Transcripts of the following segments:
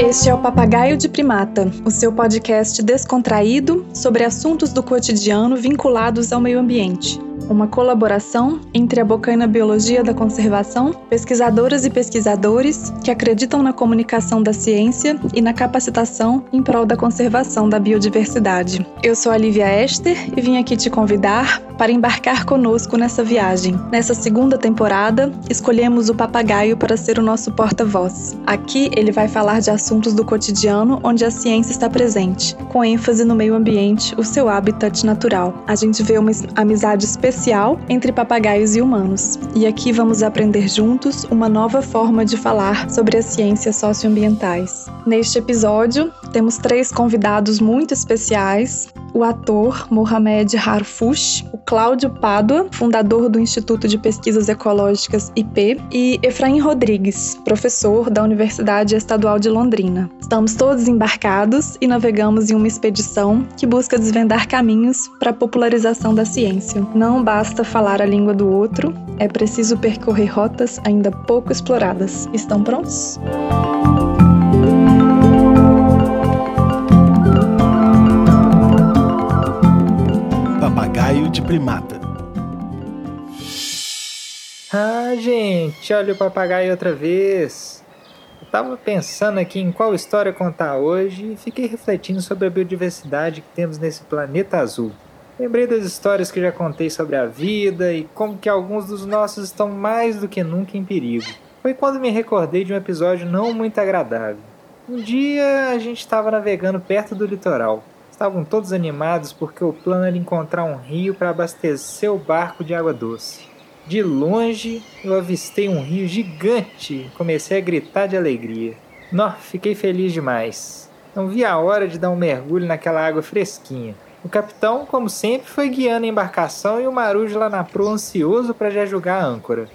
Este é o Papagaio de Primata, o seu podcast descontraído sobre assuntos do cotidiano vinculados ao meio ambiente uma colaboração entre a Bocaina Biologia da Conservação, pesquisadoras e pesquisadores que acreditam na comunicação da ciência e na capacitação em prol da conservação da biodiversidade. Eu sou a Lívia Esther e vim aqui te convidar para embarcar conosco nessa viagem. Nessa segunda temporada, escolhemos o papagaio para ser o nosso porta-voz. Aqui ele vai falar de assuntos do cotidiano onde a ciência está presente, com ênfase no meio ambiente, o seu habitat natural. A gente vê uma amizade especial entre papagaios e humanos. E aqui vamos aprender juntos uma nova forma de falar sobre as ciências socioambientais. Neste episódio, temos três convidados muito especiais: o ator Mohamed Harfouch, o Cláudio Pádua, fundador do Instituto de Pesquisas Ecológicas IP, e Efraim Rodrigues, professor da Universidade Estadual de Londrina. Estamos todos embarcados e navegamos em uma expedição que busca desvendar caminhos para a popularização da ciência. Não basta falar a língua do outro, é preciso percorrer rotas ainda pouco exploradas. Estão prontos? Primata. Ah, gente, olha o papagaio outra vez. Eu tava pensando aqui em qual história contar hoje e fiquei refletindo sobre a biodiversidade que temos nesse planeta azul. Lembrei das histórias que já contei sobre a vida e como que alguns dos nossos estão mais do que nunca em perigo. Foi quando me recordei de um episódio não muito agradável. Um dia a gente estava navegando perto do litoral. Estavam todos animados porque o plano era encontrar um rio para abastecer o barco de água doce. De longe eu avistei um rio gigante e comecei a gritar de alegria. Nó, fiquei feliz demais. Não vi a hora de dar um mergulho naquela água fresquinha. O capitão, como sempre, foi guiando a embarcação e o marujo lá na proa ansioso para já jogar a âncora.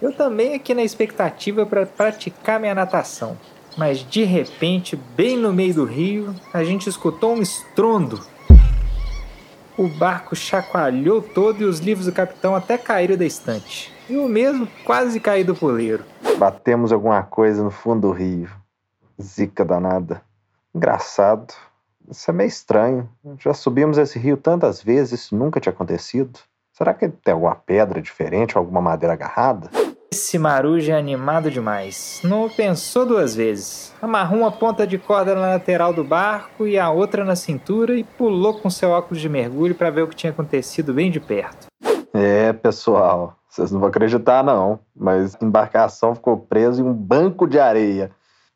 Eu também aqui na expectativa para praticar minha natação. Mas de repente, bem no meio do rio, a gente escutou um estrondo. O barco chacoalhou todo e os livros do capitão até caíram da estante. E o mesmo quase caiu do poleiro. Batemos alguma coisa no fundo do rio. Zica danada. Engraçado. Isso é meio estranho. Já subimos esse rio tantas vezes, isso nunca tinha acontecido. Será que tem alguma pedra diferente, alguma madeira agarrada? Esse marujo é animado demais. Não pensou duas vezes. Amarrou uma ponta de corda na lateral do barco e a outra na cintura e pulou com seu óculos de mergulho para ver o que tinha acontecido bem de perto. É, pessoal, vocês não vão acreditar não, mas a embarcação ficou presa em um banco de areia.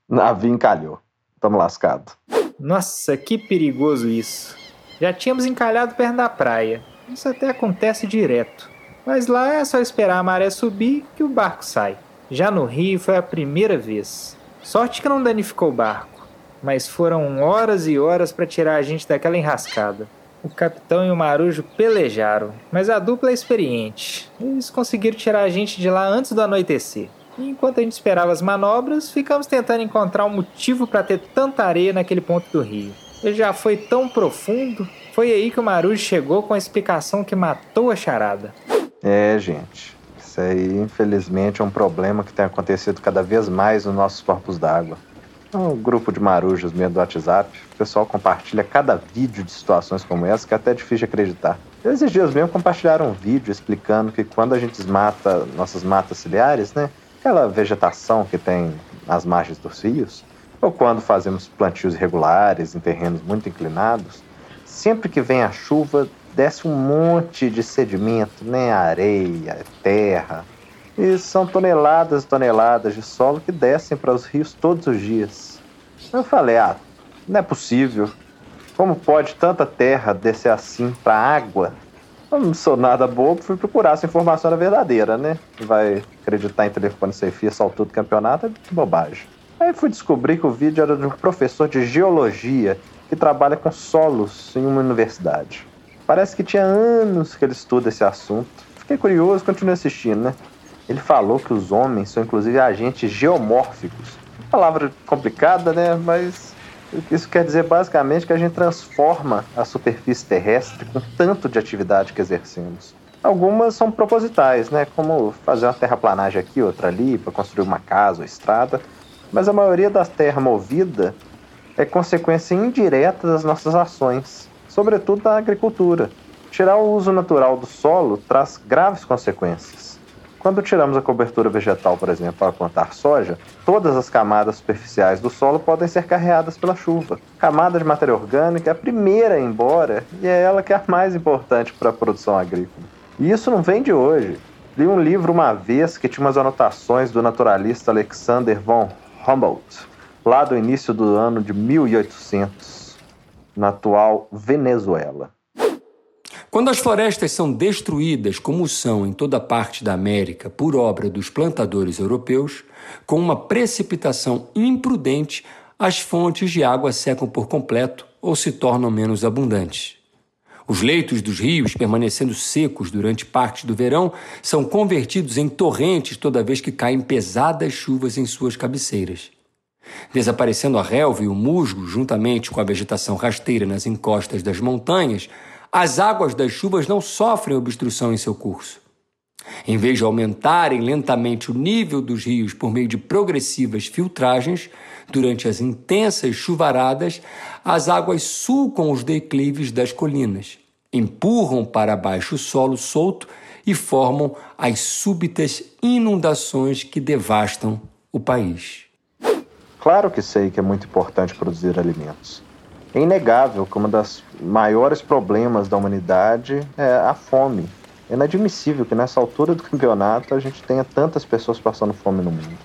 Navio encalhou. Tamo lascado. Nossa, que perigoso isso. Já tínhamos encalhado perto da praia. Isso até acontece direto. Mas lá é só esperar a maré subir que o barco sai. Já no rio foi a primeira vez. Sorte que não danificou o barco, mas foram horas e horas para tirar a gente daquela enrascada. O capitão e o marujo pelejaram, mas a dupla é experiente. Eles conseguiram tirar a gente de lá antes do anoitecer. E enquanto a gente esperava as manobras, ficamos tentando encontrar um motivo para ter tanta areia naquele ponto do rio. Ele já foi tão profundo, foi aí que o Marujo chegou com a explicação que matou a charada. É, gente. Isso aí, infelizmente, é um problema que tem acontecido cada vez mais nos nossos corpos d'água. Um grupo de marujos mesmo do WhatsApp, o pessoal compartilha cada vídeo de situações como essa que é até difícil de acreditar. Esses dias mesmo compartilharam um vídeo explicando que quando a gente desmata nossas matas ciliares, né, aquela vegetação que tem nas margens dos rios, ou quando fazemos plantios irregulares em terrenos muito inclinados, sempre que vem a chuva, desce um monte de sedimento, né? Areia, terra. E são toneladas e toneladas de solo que descem para os rios todos os dias. Eu falei, ah, não é possível. Como pode tanta terra descer assim para a água? Eu não sou nada bobo, fui procurar se a informação era verdadeira, né? Vai acreditar em telefone sem fio altura do campeonato é bobagem. Aí fui descobrir que o vídeo era de um professor de geologia que trabalha com solos em uma universidade. Parece que tinha anos que ele estuda esse assunto. Fiquei curioso, continuei assistindo, né? Ele falou que os homens são inclusive agentes geomórficos. Palavra complicada, né? Mas Isso quer dizer basicamente que a gente transforma a superfície terrestre com tanto de atividade que exercemos. Algumas são propositais, né? como fazer uma terraplanagem aqui, outra ali, para construir uma casa ou estrada. Mas a maioria da terra movida é consequência indireta das nossas ações, sobretudo na agricultura. Tirar o uso natural do solo traz graves consequências. Quando tiramos a cobertura vegetal, por exemplo, para plantar soja, todas as camadas superficiais do solo podem ser carreadas pela chuva. A camada de matéria orgânica é a primeira a ir embora e é ela que é a mais importante para a produção agrícola. E isso não vem de hoje. Li um livro uma vez que tinha umas anotações do naturalista Alexander von Humboldt, lá do início do ano de 1800, na atual Venezuela. Quando as florestas são destruídas, como são em toda parte da América, por obra dos plantadores europeus, com uma precipitação imprudente, as fontes de água secam por completo ou se tornam menos abundantes. Os leitos dos rios, permanecendo secos durante parte do verão, são convertidos em torrentes toda vez que caem pesadas chuvas em suas cabeceiras. Desaparecendo a relva e o musgo, juntamente com a vegetação rasteira nas encostas das montanhas, as águas das chuvas não sofrem obstrução em seu curso. Em vez de aumentarem lentamente o nível dos rios por meio de progressivas filtragens, durante as intensas chuvaradas, as águas sulcam os declives das colinas, empurram para baixo o solo solto e formam as súbitas inundações que devastam o país. Claro que sei que é muito importante produzir alimentos. É inegável que um dos maiores problemas da humanidade é a fome. É inadmissível que nessa altura do campeonato a gente tenha tantas pessoas passando fome no mundo.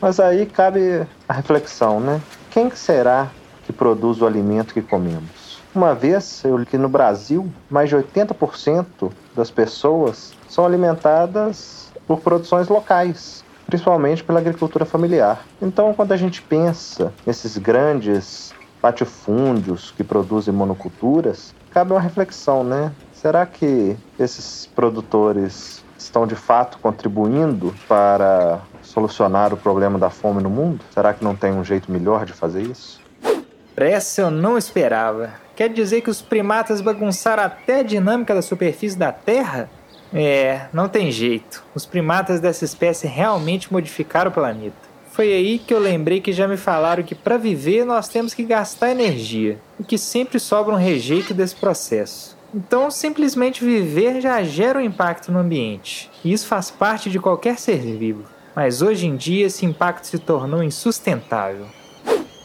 Mas aí cabe a reflexão, né? Quem será que produz o alimento que comemos? Uma vez eu li que no Brasil, mais de 80% das pessoas são alimentadas por produções locais, principalmente pela agricultura familiar. Então, quando a gente pensa nesses grandes latifúndios que produzem monoculturas, cabe uma reflexão, né? Será que esses produtores estão de fato contribuindo para solucionar o problema da fome no mundo? Será que não tem um jeito melhor de fazer isso? Essa eu não esperava. Quer dizer que os primatas bagunçaram até a dinâmica da superfície da Terra? É, não tem jeito. Os primatas dessa espécie realmente modificaram o planeta. Foi aí que eu lembrei que já me falaram que para viver nós temos que gastar energia e que sempre sobra um rejeito desse processo. Então, simplesmente viver já gera um impacto no ambiente, e isso faz parte de qualquer ser vivo. Mas hoje em dia esse impacto se tornou insustentável.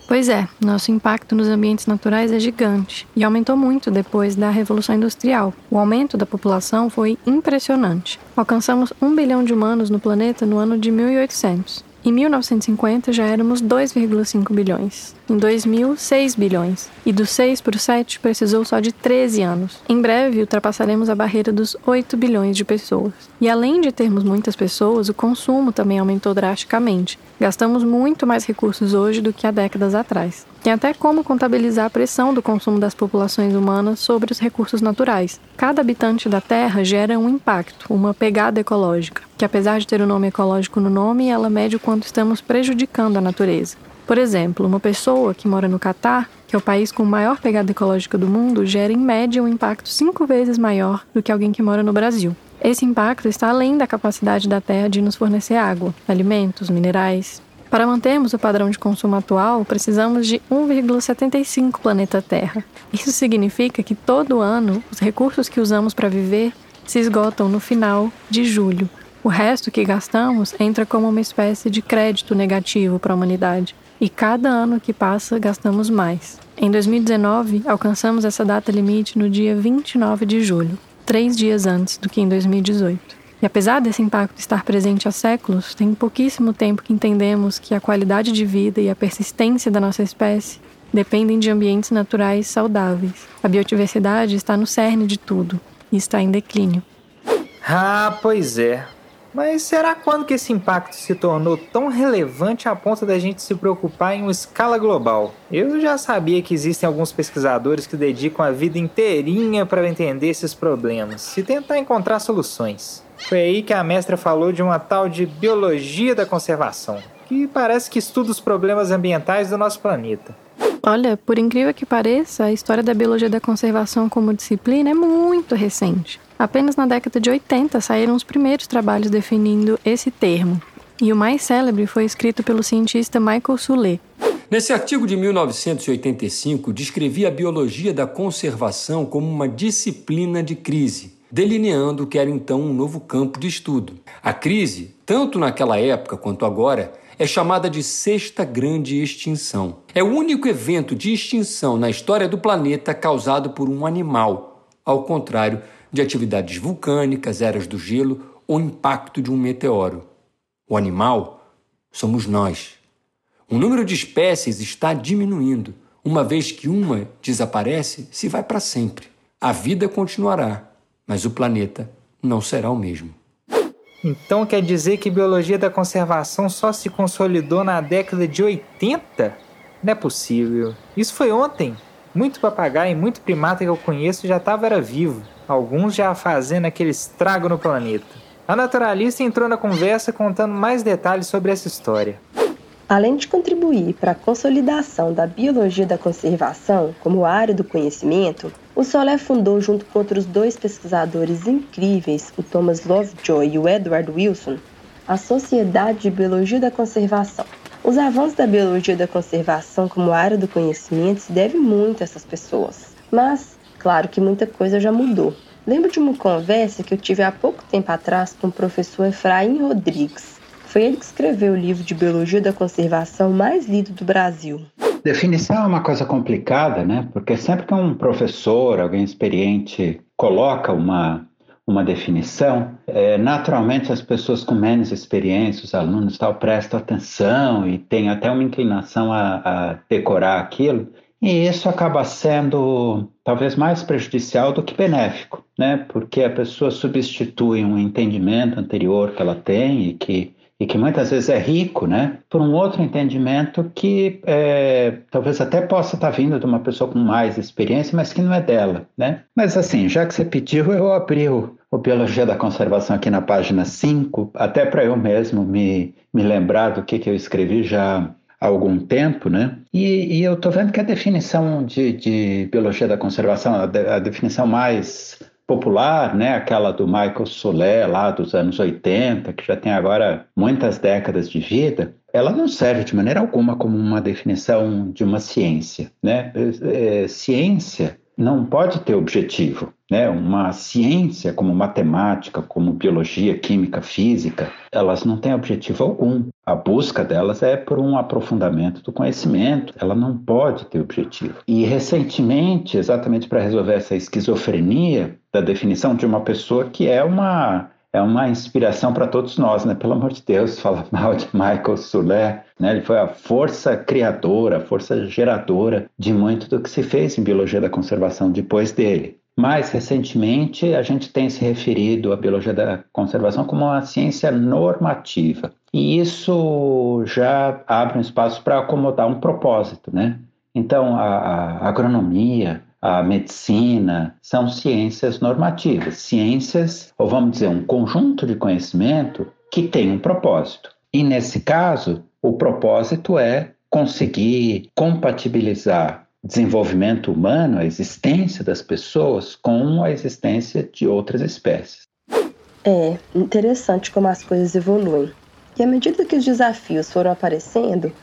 Pois é, nosso impacto nos ambientes naturais é gigante e aumentou muito depois da Revolução Industrial. O aumento da população foi impressionante. Alcançamos um bilhão de humanos no planeta no ano de 1800. Em 1950 já éramos 2,5 bilhões. Em 2000, 6 bilhões. E do 6 para o 7 precisou só de 13 anos. Em breve ultrapassaremos a barreira dos 8 bilhões de pessoas. E além de termos muitas pessoas, o consumo também aumentou drasticamente. Gastamos muito mais recursos hoje do que há décadas atrás. Tem até como contabilizar a pressão do consumo das populações humanas sobre os recursos naturais. Cada habitante da Terra gera um impacto, uma pegada ecológica, que apesar de ter o nome ecológico no nome, ela mede o quanto estamos prejudicando a natureza. Por exemplo, uma pessoa que mora no Catar, que é o país com maior pegada ecológica do mundo, gera em média um impacto cinco vezes maior do que alguém que mora no Brasil. Esse impacto está além da capacidade da Terra de nos fornecer água, alimentos, minerais, para mantermos o padrão de consumo atual, precisamos de 1,75 planeta Terra. Isso significa que todo ano os recursos que usamos para viver se esgotam no final de julho. O resto que gastamos entra como uma espécie de crédito negativo para a humanidade. E cada ano que passa, gastamos mais. Em 2019, alcançamos essa data limite no dia 29 de julho, três dias antes do que em 2018. E apesar desse impacto estar presente há séculos, tem pouquíssimo tempo que entendemos que a qualidade de vida e a persistência da nossa espécie dependem de ambientes naturais saudáveis. A biodiversidade está no cerne de tudo e está em declínio. Ah, pois é. Mas será quando que esse impacto se tornou tão relevante a ponto da gente se preocupar em uma escala global? Eu já sabia que existem alguns pesquisadores que dedicam a vida inteirinha para entender esses problemas e tentar encontrar soluções. Foi aí que a mestra falou de uma tal de biologia da conservação, que parece que estuda os problemas ambientais do nosso planeta. Olha, por incrível que pareça, a história da biologia da conservação como disciplina é muito recente. Apenas na década de 80 saíram os primeiros trabalhos definindo esse termo. E o mais célebre foi escrito pelo cientista Michael Soulet. Nesse artigo de 1985, descrevia a biologia da conservação como uma disciplina de crise, delineando o que era então um novo campo de estudo. A crise, tanto naquela época quanto agora, é chamada de Sexta Grande Extinção. É o único evento de extinção na história do planeta causado por um animal, ao contrário de atividades vulcânicas, eras do gelo ou impacto de um meteoro. O animal somos nós. O número de espécies está diminuindo. Uma vez que uma desaparece, se vai para sempre. A vida continuará, mas o planeta não será o mesmo. Então quer dizer que biologia da conservação só se consolidou na década de 80? Não é possível. Isso foi ontem. Muito papagaio e muito primata que eu conheço já estava era vivo. Alguns já fazendo aquele estrago no planeta. A naturalista entrou na conversa contando mais detalhes sobre essa história. Além de contribuir para a consolidação da biologia da conservação como área do conhecimento, o Solé fundou, junto com outros dois pesquisadores incríveis, o Thomas Lovejoy e o Edward Wilson, a Sociedade de Biologia da Conservação. Os avanços da biologia da conservação como área do conhecimento se devem muito a essas pessoas. Mas, claro que muita coisa já mudou. Lembro de uma conversa que eu tive há pouco tempo atrás com o professor Efraim Rodrigues. Foi ele que escreveu o livro de Biologia da Conservação mais lido do Brasil. Definição é uma coisa complicada, né? Porque sempre que um professor, alguém experiente, coloca uma, uma definição, é, naturalmente as pessoas com menos experiência, os alunos tal, prestam atenção e têm até uma inclinação a, a decorar aquilo. E isso acaba sendo talvez mais prejudicial do que benéfico, né? Porque a pessoa substitui um entendimento anterior que ela tem e que e que muitas vezes é rico, né, por um outro entendimento que é, talvez até possa estar vindo de uma pessoa com mais experiência, mas que não é dela, né? Mas assim, já que você pediu, eu abri o, o Biologia da Conservação aqui na página 5, até para eu mesmo me, me lembrar do que, que eu escrevi já há algum tempo, né? E, e eu estou vendo que a definição de, de biologia da conservação, a, de, a, definição mais popular, né? Aquela do Michael Solé lá dos anos 80, que já tem agora muitas décadas de vida, ela não serve de maneira alguma como uma definição de uma ciência, né? É, é, ciência não pode ter objetivo. Né? Uma ciência como matemática, como biologia, química, física, elas não têm objetivo algum. A busca delas é por um aprofundamento do conhecimento, ela não pode ter objetivo. E recentemente, exatamente para resolver essa esquizofrenia da definição de uma pessoa que é uma é uma inspiração para todos nós, né? Pelo amor de Deus, fala mal de Michael Sulé, né? Ele foi a força criadora, a força geradora de muito do que se fez em biologia da conservação depois dele. Mais recentemente, a gente tem se referido à biologia da conservação como uma ciência normativa. E isso já abre um espaço para acomodar um propósito, né? Então, a, a agronomia, a medicina, são ciências normativas, ciências, ou vamos dizer, um conjunto de conhecimento que tem um propósito. E nesse caso, o propósito é conseguir compatibilizar desenvolvimento humano, a existência das pessoas, com a existência de outras espécies. É interessante como as coisas evoluem. E à medida que os desafios foram aparecendo,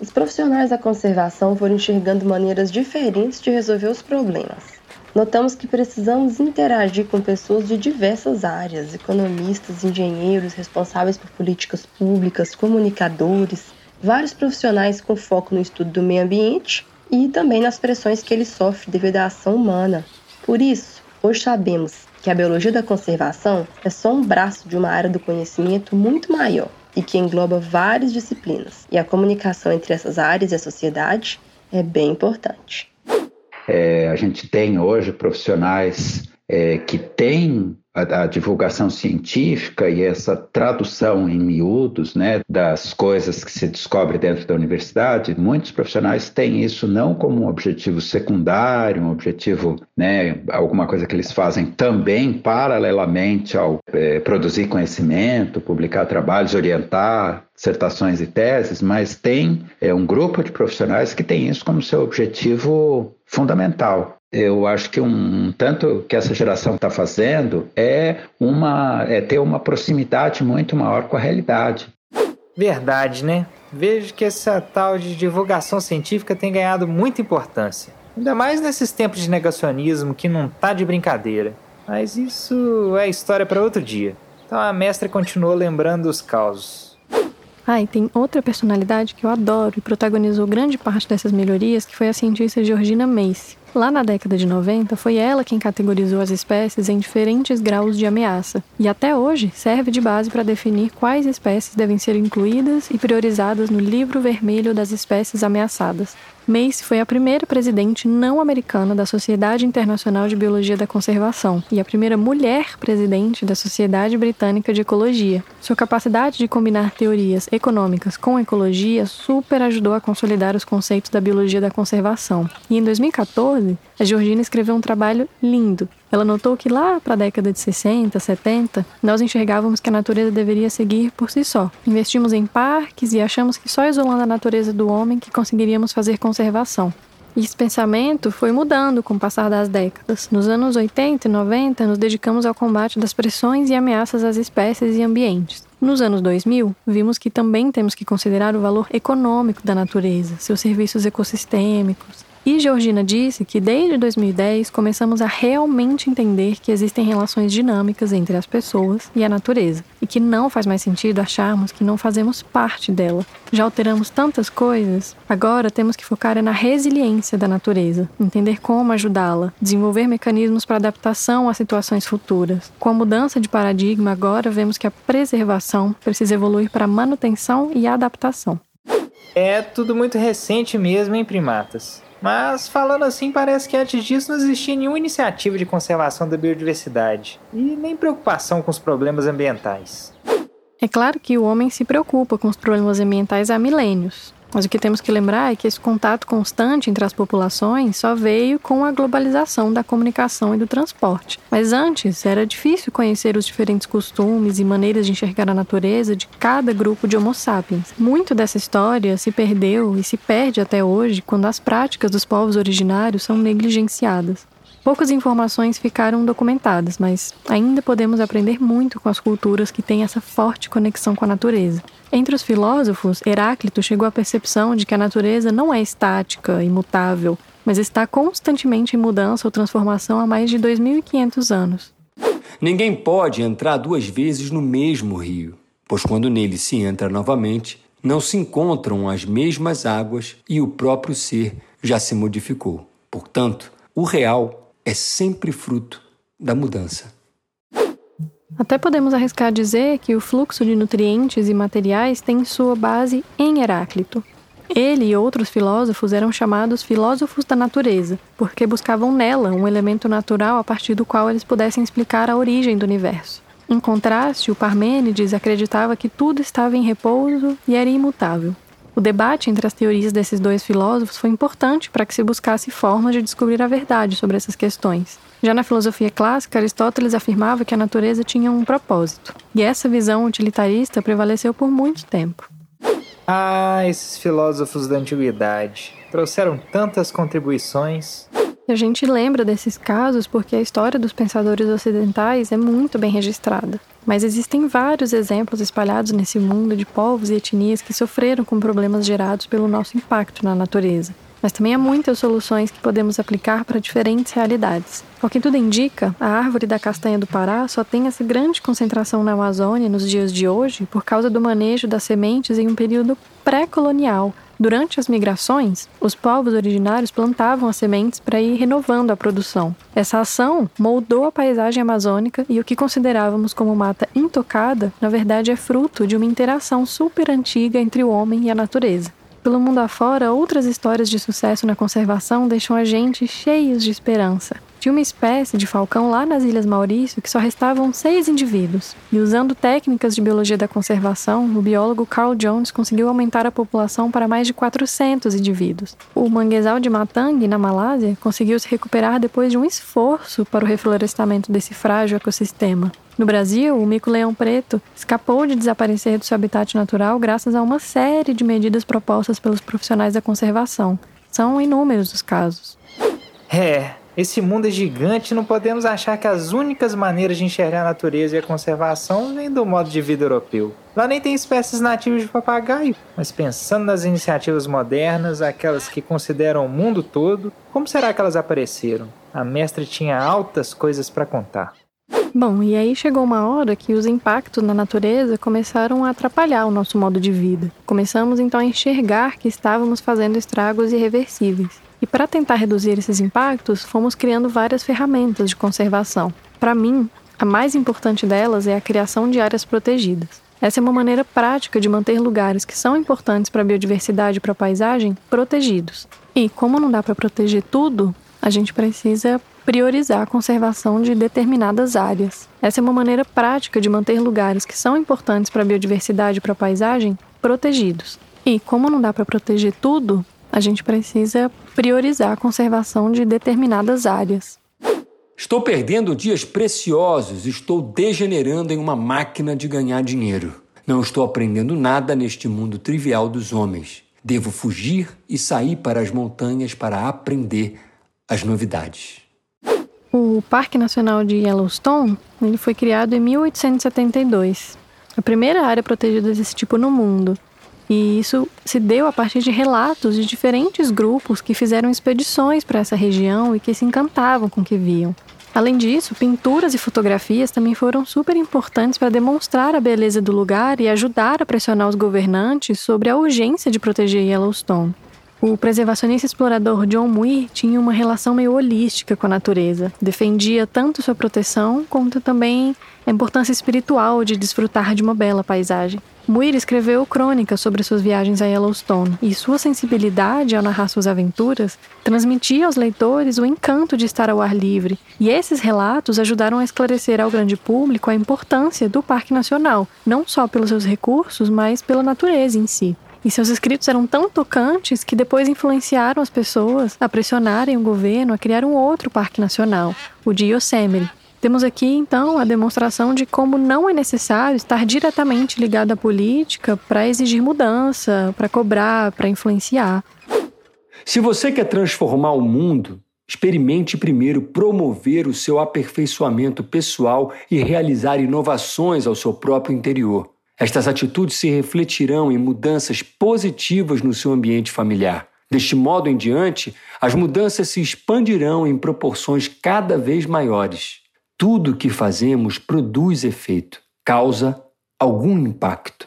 os profissionais da conservação foram enxergando maneiras diferentes de resolver os problemas. Notamos que precisamos interagir com pessoas de diversas áreas: economistas, engenheiros, responsáveis por políticas públicas, comunicadores, vários profissionais com foco no estudo do meio ambiente e também nas pressões que ele sofre devido à ação humana. Por isso, hoje sabemos que a biologia da conservação é só um braço de uma área do conhecimento muito maior e que engloba várias disciplinas. E a comunicação entre essas áreas e a sociedade é bem importante. É, a gente tem hoje profissionais é, que têm a, a, divulgação científica e essa tradução em miúdos né, das coisas que se descobre dentro da universidade, muitos profissionais têm isso não como um objetivo secundário, um objetivo, né, alguma coisa que eles fazem também paralelamente ao é, produzir conhecimento, publicar trabalhos, orientar dissertações e teses, mas tem é, um grupo de profissionais que tem isso como seu objetivo fundamental eu acho que um tanto que essa geração está fazendo é uma é ter uma proximidade muito maior com a realidade. Verdade, né? Vejo que essa tal de divulgação científica tem ganhado muita importância. Ainda mais nesses tempos de negacionismo que não tá de brincadeira. Mas isso é história para outro dia. Então a mestra continuou lembrando os causos. Ah, e tem outra personalidade que eu adoro e protagonizou grande parte dessas melhorias, que foi a cientista Georgina Mace. Lá na década de 90, foi ela quem categorizou as espécies em diferentes graus de ameaça, e até hoje serve de base para definir quais espécies devem ser incluídas e priorizadas no Livro Vermelho das Espécies Ameaçadas. Mace foi a primeira presidente não americana da Sociedade Internacional de Biologia da Conservação e a primeira mulher presidente da Sociedade Britânica de Ecologia. Sua capacidade de combinar teorias econômicas com ecologia super ajudou a consolidar os conceitos da biologia da conservação. E em 2014, a Georgina escreveu um trabalho lindo ela notou que lá para a década de 60, 70, nós enxergávamos que a natureza deveria seguir por si só. Investimos em parques e achamos que só isolando a natureza do homem que conseguiríamos fazer conservação. E esse pensamento foi mudando com o passar das décadas. Nos anos 80 e 90, nos dedicamos ao combate das pressões e ameaças às espécies e ambientes. Nos anos 2000, vimos que também temos que considerar o valor econômico da natureza, seus serviços ecossistêmicos, e Georgina disse que desde 2010 começamos a realmente entender que existem relações dinâmicas entre as pessoas e a natureza, e que não faz mais sentido acharmos que não fazemos parte dela. Já alteramos tantas coisas, agora temos que focar na resiliência da natureza, entender como ajudá-la, desenvolver mecanismos para adaptação a situações futuras. Com a mudança de paradigma, agora vemos que a preservação precisa evoluir para manutenção e adaptação. É tudo muito recente mesmo em primatas. Mas falando assim, parece que antes disso não existia nenhuma iniciativa de conservação da biodiversidade e nem preocupação com os problemas ambientais. É claro que o homem se preocupa com os problemas ambientais há milênios. Mas o que temos que lembrar é que esse contato constante entre as populações só veio com a globalização da comunicação e do transporte. Mas antes era difícil conhecer os diferentes costumes e maneiras de enxergar a natureza de cada grupo de Homo sapiens. Muito dessa história se perdeu e se perde até hoje quando as práticas dos povos originários são negligenciadas. Poucas informações ficaram documentadas, mas ainda podemos aprender muito com as culturas que têm essa forte conexão com a natureza. Entre os filósofos, Heráclito chegou à percepção de que a natureza não é estática, imutável, mas está constantemente em mudança ou transformação há mais de 2.500 anos. Ninguém pode entrar duas vezes no mesmo rio, pois quando nele se entra novamente, não se encontram as mesmas águas e o próprio ser já se modificou. Portanto, o real é sempre fruto da mudança. Até podemos arriscar dizer que o fluxo de nutrientes e materiais tem sua base em Heráclito. Ele e outros filósofos eram chamados filósofos da natureza, porque buscavam nela um elemento natural a partir do qual eles pudessem explicar a origem do universo. Em contraste, o Parmênides acreditava que tudo estava em repouso e era imutável. O debate entre as teorias desses dois filósofos foi importante para que se buscasse formas de descobrir a verdade sobre essas questões. Já na filosofia clássica, Aristóteles afirmava que a natureza tinha um propósito, e essa visão utilitarista prevaleceu por muito tempo. Ah, esses filósofos da antiguidade trouxeram tantas contribuições. A gente lembra desses casos porque a história dos pensadores ocidentais é muito bem registrada. Mas existem vários exemplos espalhados nesse mundo de povos e etnias que sofreram com problemas gerados pelo nosso impacto na natureza. Mas também há muitas soluções que podemos aplicar para diferentes realidades. Ao que tudo indica, a árvore da castanha do Pará só tem essa grande concentração na Amazônia nos dias de hoje por causa do manejo das sementes em um período pré-colonial, Durante as migrações, os povos originários plantavam as sementes para ir renovando a produção. Essa ação moldou a paisagem amazônica e o que considerávamos como mata intocada, na verdade é fruto de uma interação super antiga entre o homem e a natureza. Pelo mundo afora, outras histórias de sucesso na conservação deixam a gente cheios de esperança. Tinha uma espécie de falcão lá nas Ilhas Maurício que só restavam seis indivíduos. E usando técnicas de biologia da conservação, o biólogo Carl Jones conseguiu aumentar a população para mais de 400 indivíduos. O manguezal de Matang, na Malásia, conseguiu se recuperar depois de um esforço para o reflorestamento desse frágil ecossistema. No Brasil, o mico-leão preto escapou de desaparecer do seu habitat natural graças a uma série de medidas propostas pelos profissionais da conservação. São inúmeros os casos. É, esse mundo é gigante e não podemos achar que as únicas maneiras de enxergar a natureza e a conservação vêm do modo de vida europeu. Lá nem tem espécies nativas de papagaio, mas pensando nas iniciativas modernas, aquelas que consideram o mundo todo, como será que elas apareceram? A mestre tinha altas coisas para contar. Bom, e aí chegou uma hora que os impactos na natureza começaram a atrapalhar o nosso modo de vida. Começamos então a enxergar que estávamos fazendo estragos irreversíveis. E para tentar reduzir esses impactos, fomos criando várias ferramentas de conservação. Para mim, a mais importante delas é a criação de áreas protegidas. Essa é uma maneira prática de manter lugares que são importantes para a biodiversidade e para a paisagem protegidos. E como não dá para proteger tudo, a gente precisa priorizar a conservação de determinadas áreas. Essa é uma maneira prática de manter lugares que são importantes para a biodiversidade e para a paisagem protegidos. E como não dá para proteger tudo, a gente precisa priorizar a conservação de determinadas áreas. Estou perdendo dias preciosos, estou degenerando em uma máquina de ganhar dinheiro. Não estou aprendendo nada neste mundo trivial dos homens. Devo fugir e sair para as montanhas para aprender as novidades. O Parque Nacional de Yellowstone ele foi criado em 1872, a primeira área protegida desse tipo no mundo. E isso se deu a partir de relatos de diferentes grupos que fizeram expedições para essa região e que se encantavam com o que viam. Além disso, pinturas e fotografias também foram super importantes para demonstrar a beleza do lugar e ajudar a pressionar os governantes sobre a urgência de proteger Yellowstone. O preservacionista explorador John Muir tinha uma relação meio holística com a natureza. Defendia tanto sua proteção quanto também a importância espiritual de desfrutar de uma bela paisagem. Muir escreveu crônicas sobre suas viagens a Yellowstone e sua sensibilidade ao narrar suas aventuras transmitia aos leitores o encanto de estar ao ar livre. E esses relatos ajudaram a esclarecer ao grande público a importância do Parque Nacional, não só pelos seus recursos, mas pela natureza em si. E seus escritos eram tão tocantes que depois influenciaram as pessoas a pressionarem o governo a criar um outro parque nacional, o de Yosemite. Temos aqui, então, a demonstração de como não é necessário estar diretamente ligado à política para exigir mudança, para cobrar, para influenciar. Se você quer transformar o mundo, experimente primeiro promover o seu aperfeiçoamento pessoal e realizar inovações ao seu próprio interior. Estas atitudes se refletirão em mudanças positivas no seu ambiente familiar. Deste modo em diante, as mudanças se expandirão em proporções cada vez maiores. Tudo o que fazemos produz efeito, causa algum impacto.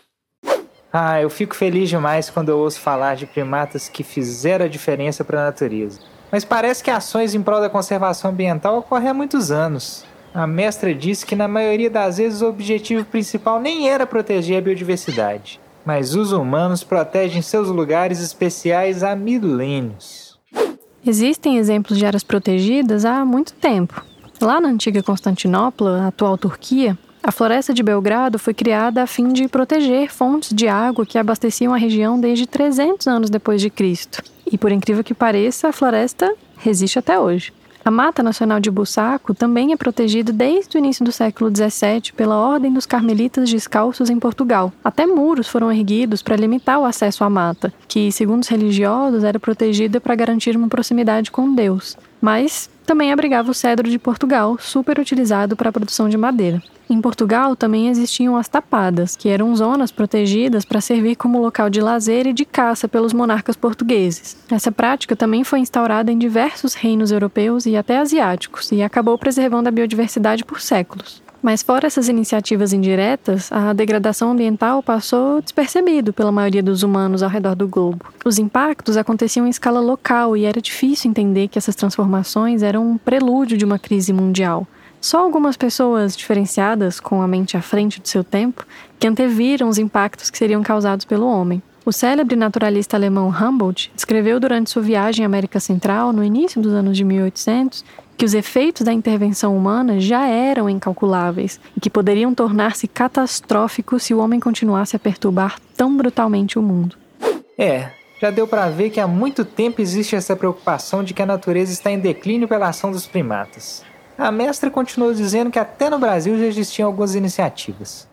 Ah, eu fico feliz demais quando eu ouço falar de primatas que fizeram a diferença para a natureza. Mas parece que ações em prol da conservação ambiental ocorrem há muitos anos. A mestra disse que na maioria das vezes o objetivo principal nem era proteger a biodiversidade, mas os humanos protegem seus lugares especiais há milênios. Existem exemplos de áreas protegidas há muito tempo. Lá na antiga Constantinopla, atual Turquia, a floresta de Belgrado foi criada a fim de proteger fontes de água que abasteciam a região desde 300 anos depois de Cristo. E por incrível que pareça, a floresta resiste até hoje. A Mata Nacional de Bussaco também é protegida desde o início do século XVII pela Ordem dos Carmelitas Descalços em Portugal. Até muros foram erguidos para limitar o acesso à mata, que, segundo os religiosos, era protegida para garantir uma proximidade com Deus. Mas também abrigava o cedro de Portugal, super utilizado para a produção de madeira. Em Portugal também existiam as tapadas, que eram zonas protegidas para servir como local de lazer e de caça pelos monarcas portugueses. Essa prática também foi instaurada em diversos reinos europeus e até asiáticos e acabou preservando a biodiversidade por séculos. Mas fora essas iniciativas indiretas, a degradação ambiental passou despercebido pela maioria dos humanos ao redor do globo. Os impactos aconteciam em escala local e era difícil entender que essas transformações eram um prelúdio de uma crise mundial. Só algumas pessoas diferenciadas, com a mente à frente do seu tempo, que anteviram os impactos que seriam causados pelo homem. O célebre naturalista alemão Humboldt escreveu durante sua viagem à América Central, no início dos anos de 1800, que os efeitos da intervenção humana já eram incalculáveis e que poderiam tornar-se catastróficos se o homem continuasse a perturbar tão brutalmente o mundo. É, já deu para ver que há muito tempo existe essa preocupação de que a natureza está em declínio pela ação dos primatas. A mestra continuou dizendo que até no Brasil já existiam algumas iniciativas.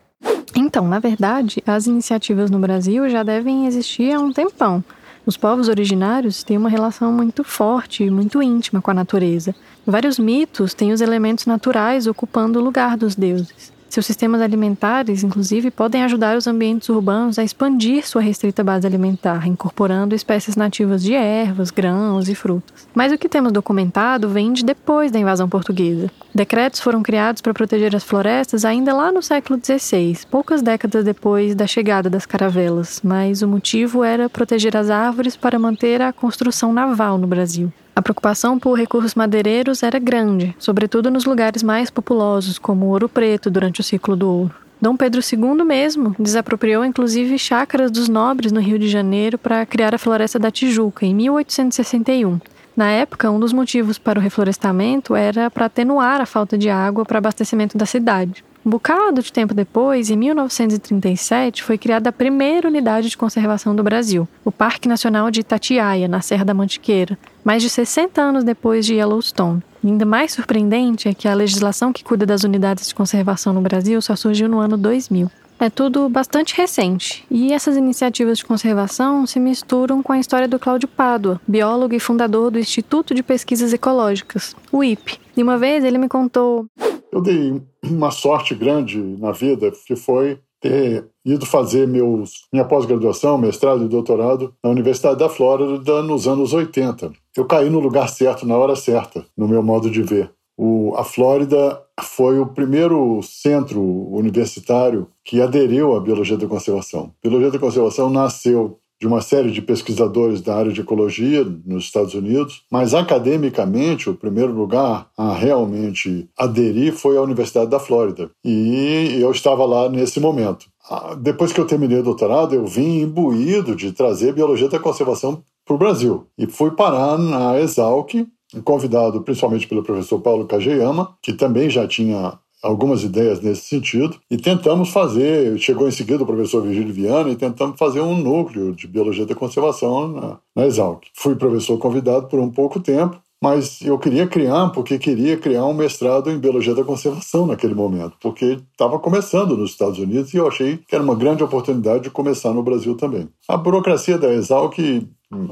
Então, na verdade, as iniciativas no Brasil já devem existir há um tempão. Os povos originários têm uma relação muito forte e muito íntima com a natureza. Vários mitos têm os elementos naturais ocupando o lugar dos deuses. Seus sistemas alimentares, inclusive, podem ajudar os ambientes urbanos a expandir sua restrita base alimentar, incorporando espécies nativas de ervas, grãos e frutas. Mas o que temos documentado vem de depois da invasão portuguesa. Decretos foram criados para proteger as florestas ainda lá no século XVI, poucas décadas depois da chegada das caravelas, mas o motivo era proteger as árvores para manter a construção naval no Brasil. A preocupação por recursos madeireiros era grande, sobretudo nos lugares mais populosos, como Ouro Preto durante o ciclo do ouro. Dom Pedro II mesmo desapropriou inclusive chácaras dos nobres no Rio de Janeiro para criar a Floresta da Tijuca em 1861. Na época, um dos motivos para o reflorestamento era para atenuar a falta de água para abastecimento da cidade. Um bocado de tempo depois, em 1937, foi criada a primeira unidade de conservação do Brasil, o Parque Nacional de Itatiaia, na Serra da Mantiqueira, mais de 60 anos depois de Yellowstone. E ainda mais surpreendente é que a legislação que cuida das unidades de conservação no Brasil só surgiu no ano 2000. É tudo bastante recente, e essas iniciativas de conservação se misturam com a história do Cláudio Pádua, biólogo e fundador do Instituto de Pesquisas Ecológicas, o IPE. E uma vez ele me contou eu dei uma sorte grande na vida, que foi ter ido fazer meus, minha pós-graduação, mestrado e doutorado na Universidade da Flórida nos anos 80. Eu caí no lugar certo, na hora certa, no meu modo de ver. O, a Flórida foi o primeiro centro universitário que aderiu à biologia da conservação. A biologia da conservação nasceu de uma série de pesquisadores da área de ecologia nos Estados Unidos, mas academicamente o primeiro lugar a realmente aderir foi a Universidade da Flórida. E eu estava lá nesse momento. Ah, depois que eu terminei o doutorado, eu vim imbuído de trazer biologia da conservação para o Brasil e fui parar na Exalc, convidado principalmente pelo professor Paulo Kageyama, que também já tinha algumas ideias nesse sentido e tentamos fazer, chegou em seguida o professor Virgílio Viana e tentamos fazer um núcleo de biologia da conservação na, na Exalc. Fui professor convidado por um pouco tempo, mas eu queria criar, porque queria criar um mestrado em biologia da conservação naquele momento, porque estava começando nos Estados Unidos e eu achei que era uma grande oportunidade de começar no Brasil também. A burocracia da Exalc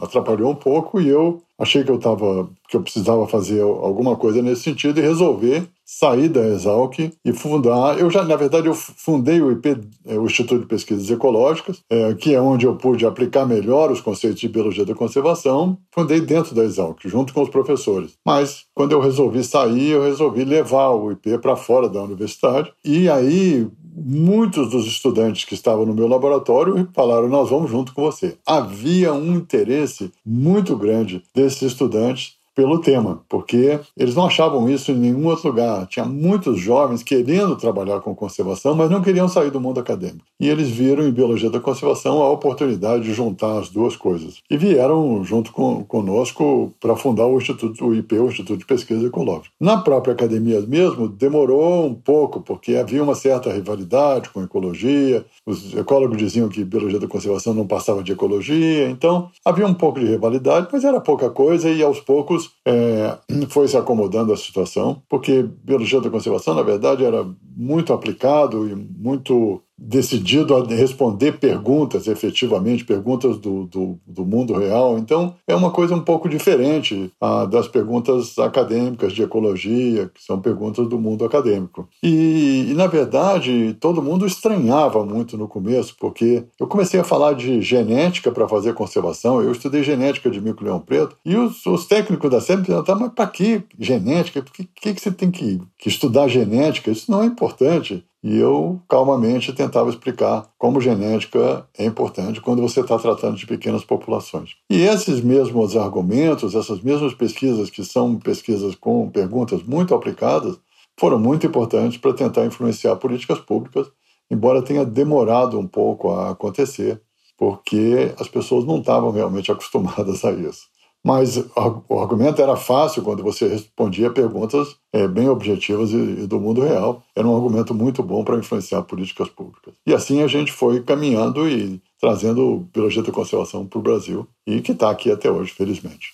atrapalhou um pouco e eu achei que eu tava, que eu precisava fazer alguma coisa nesse sentido e resolver sair da Exalc e fundar. Eu já, na verdade, eu fundei o IP, é, o Instituto de Pesquisas Ecológicas, é, que é onde eu pude aplicar melhor os conceitos de biologia da conservação. Fundei dentro da Exalc, junto com os professores. Mas quando eu resolvi sair, eu resolvi levar o IP para fora da universidade. E aí muitos dos estudantes que estavam no meu laboratório falaram: Nós vamos junto com você. Havia um interesse muito grande desses estudantes pelo tema, porque eles não achavam isso em nenhum outro lugar. Tinha muitos jovens querendo trabalhar com conservação, mas não queriam sair do mundo acadêmico. E eles viram em biologia da conservação a oportunidade de juntar as duas coisas. E vieram junto com, conosco para fundar o Instituto, o IP, o Instituto de Pesquisa Ecológica. Na própria academia mesmo, demorou um pouco, porque havia uma certa rivalidade com ecologia. Os ecólogos diziam que biologia da conservação não passava de ecologia, então havia um pouco de rivalidade, mas era pouca coisa e aos poucos é, foi se acomodando a situação, porque biologia da conservação, na verdade, era muito aplicado e muito decidido a responder perguntas, efetivamente, perguntas do, do, do, mundo real. Então, é uma coisa um pouco diferente ah, das perguntas acadêmicas de ecologia, que são perguntas do mundo acadêmico. E, e, na verdade, todo mundo estranhava muito no começo, porque eu comecei a falar de genética para fazer conservação, eu estudei genética de mico-leão preto, e os, os técnicos da SEMP perguntavam, mas para que genética? Por que, que, que você tem que, que estudar genética? Isso não é importante. E eu calmamente tentava explicar como genética é importante quando você está tratando de pequenas populações. E esses mesmos argumentos, essas mesmas pesquisas, que são pesquisas com perguntas muito aplicadas, foram muito importantes para tentar influenciar políticas públicas, embora tenha demorado um pouco a acontecer. porque as pessoas não estavam realmente acostumadas a isso. Mas o argumento era fácil quando você respondia perguntas é, bem objetivas e, e, do mundo real. Era um argumento muito bom para influenciar políticas públicas. E assim a gente foi caminhando e trazendo biologia da conservação para o Brasil e que está aqui até hoje, felizmente.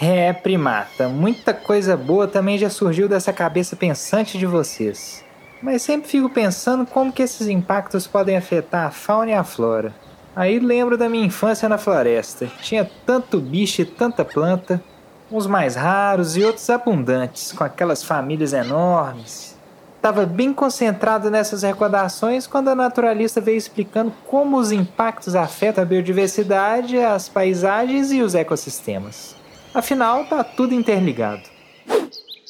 É, primata, muita coisa boa também já surgiu dessa cabeça pensante de vocês. Mas sempre fico pensando como que esses impactos podem afetar a fauna e a flora. Aí lembro da minha infância na floresta. Tinha tanto bicho e tanta planta, uns mais raros e outros abundantes, com aquelas famílias enormes. Estava bem concentrado nessas recordações quando a naturalista veio explicando como os impactos afetam a biodiversidade, as paisagens e os ecossistemas. Afinal, está tudo interligado.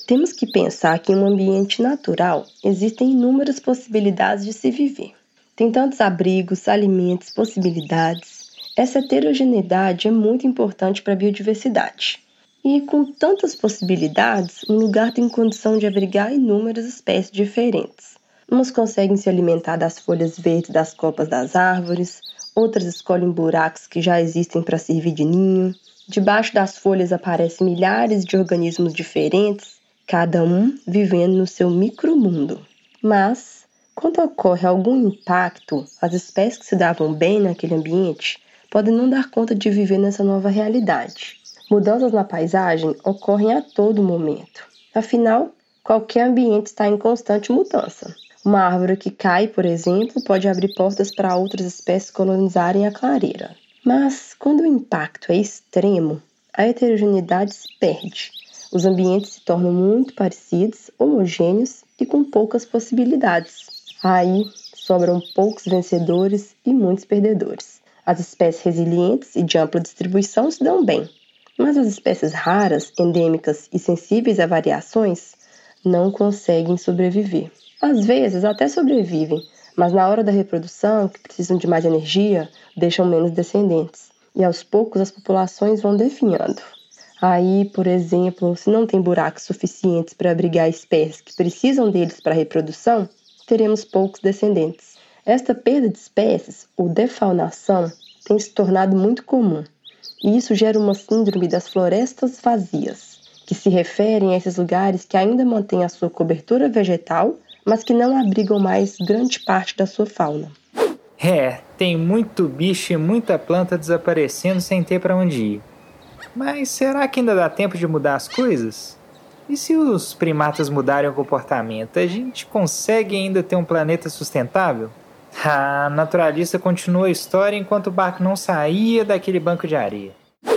Temos que pensar que em um ambiente natural existem inúmeras possibilidades de se viver. Tem tantos abrigos, alimentos, possibilidades. Essa heterogeneidade é muito importante para a biodiversidade. E com tantas possibilidades, um lugar tem condição de abrigar inúmeras espécies diferentes. Umas conseguem se alimentar das folhas verdes das copas das árvores, outras escolhem buracos que já existem para servir de ninho. Debaixo das folhas aparecem milhares de organismos diferentes, cada um vivendo no seu micromundo. Mas quando ocorre algum impacto, as espécies que se davam bem naquele ambiente podem não dar conta de viver nessa nova realidade. Mudanças na paisagem ocorrem a todo momento. Afinal, qualquer ambiente está em constante mudança. Uma árvore que cai, por exemplo, pode abrir portas para outras espécies colonizarem a clareira. Mas quando o impacto é extremo, a heterogeneidade se perde. Os ambientes se tornam muito parecidos, homogêneos e com poucas possibilidades. Aí sobram poucos vencedores e muitos perdedores. As espécies resilientes e de ampla distribuição se dão bem, mas as espécies raras, endêmicas e sensíveis a variações não conseguem sobreviver. Às vezes até sobrevivem, mas na hora da reprodução, que precisam de mais energia, deixam menos descendentes. E aos poucos as populações vão definhando. Aí, por exemplo, se não tem buracos suficientes para abrigar espécies que precisam deles para a reprodução, teremos poucos descendentes. Esta perda de espécies, ou defaunação, tem se tornado muito comum, e isso gera uma síndrome das florestas vazias, que se referem a esses lugares que ainda mantêm a sua cobertura vegetal, mas que não abrigam mais grande parte da sua fauna. É, tem muito bicho e muita planta desaparecendo sem ter para onde ir. Mas será que ainda dá tempo de mudar as coisas? E se os primatas mudarem o comportamento, a gente consegue ainda ter um planeta sustentável? A naturalista continua a história enquanto o barco não saía daquele banco de areia.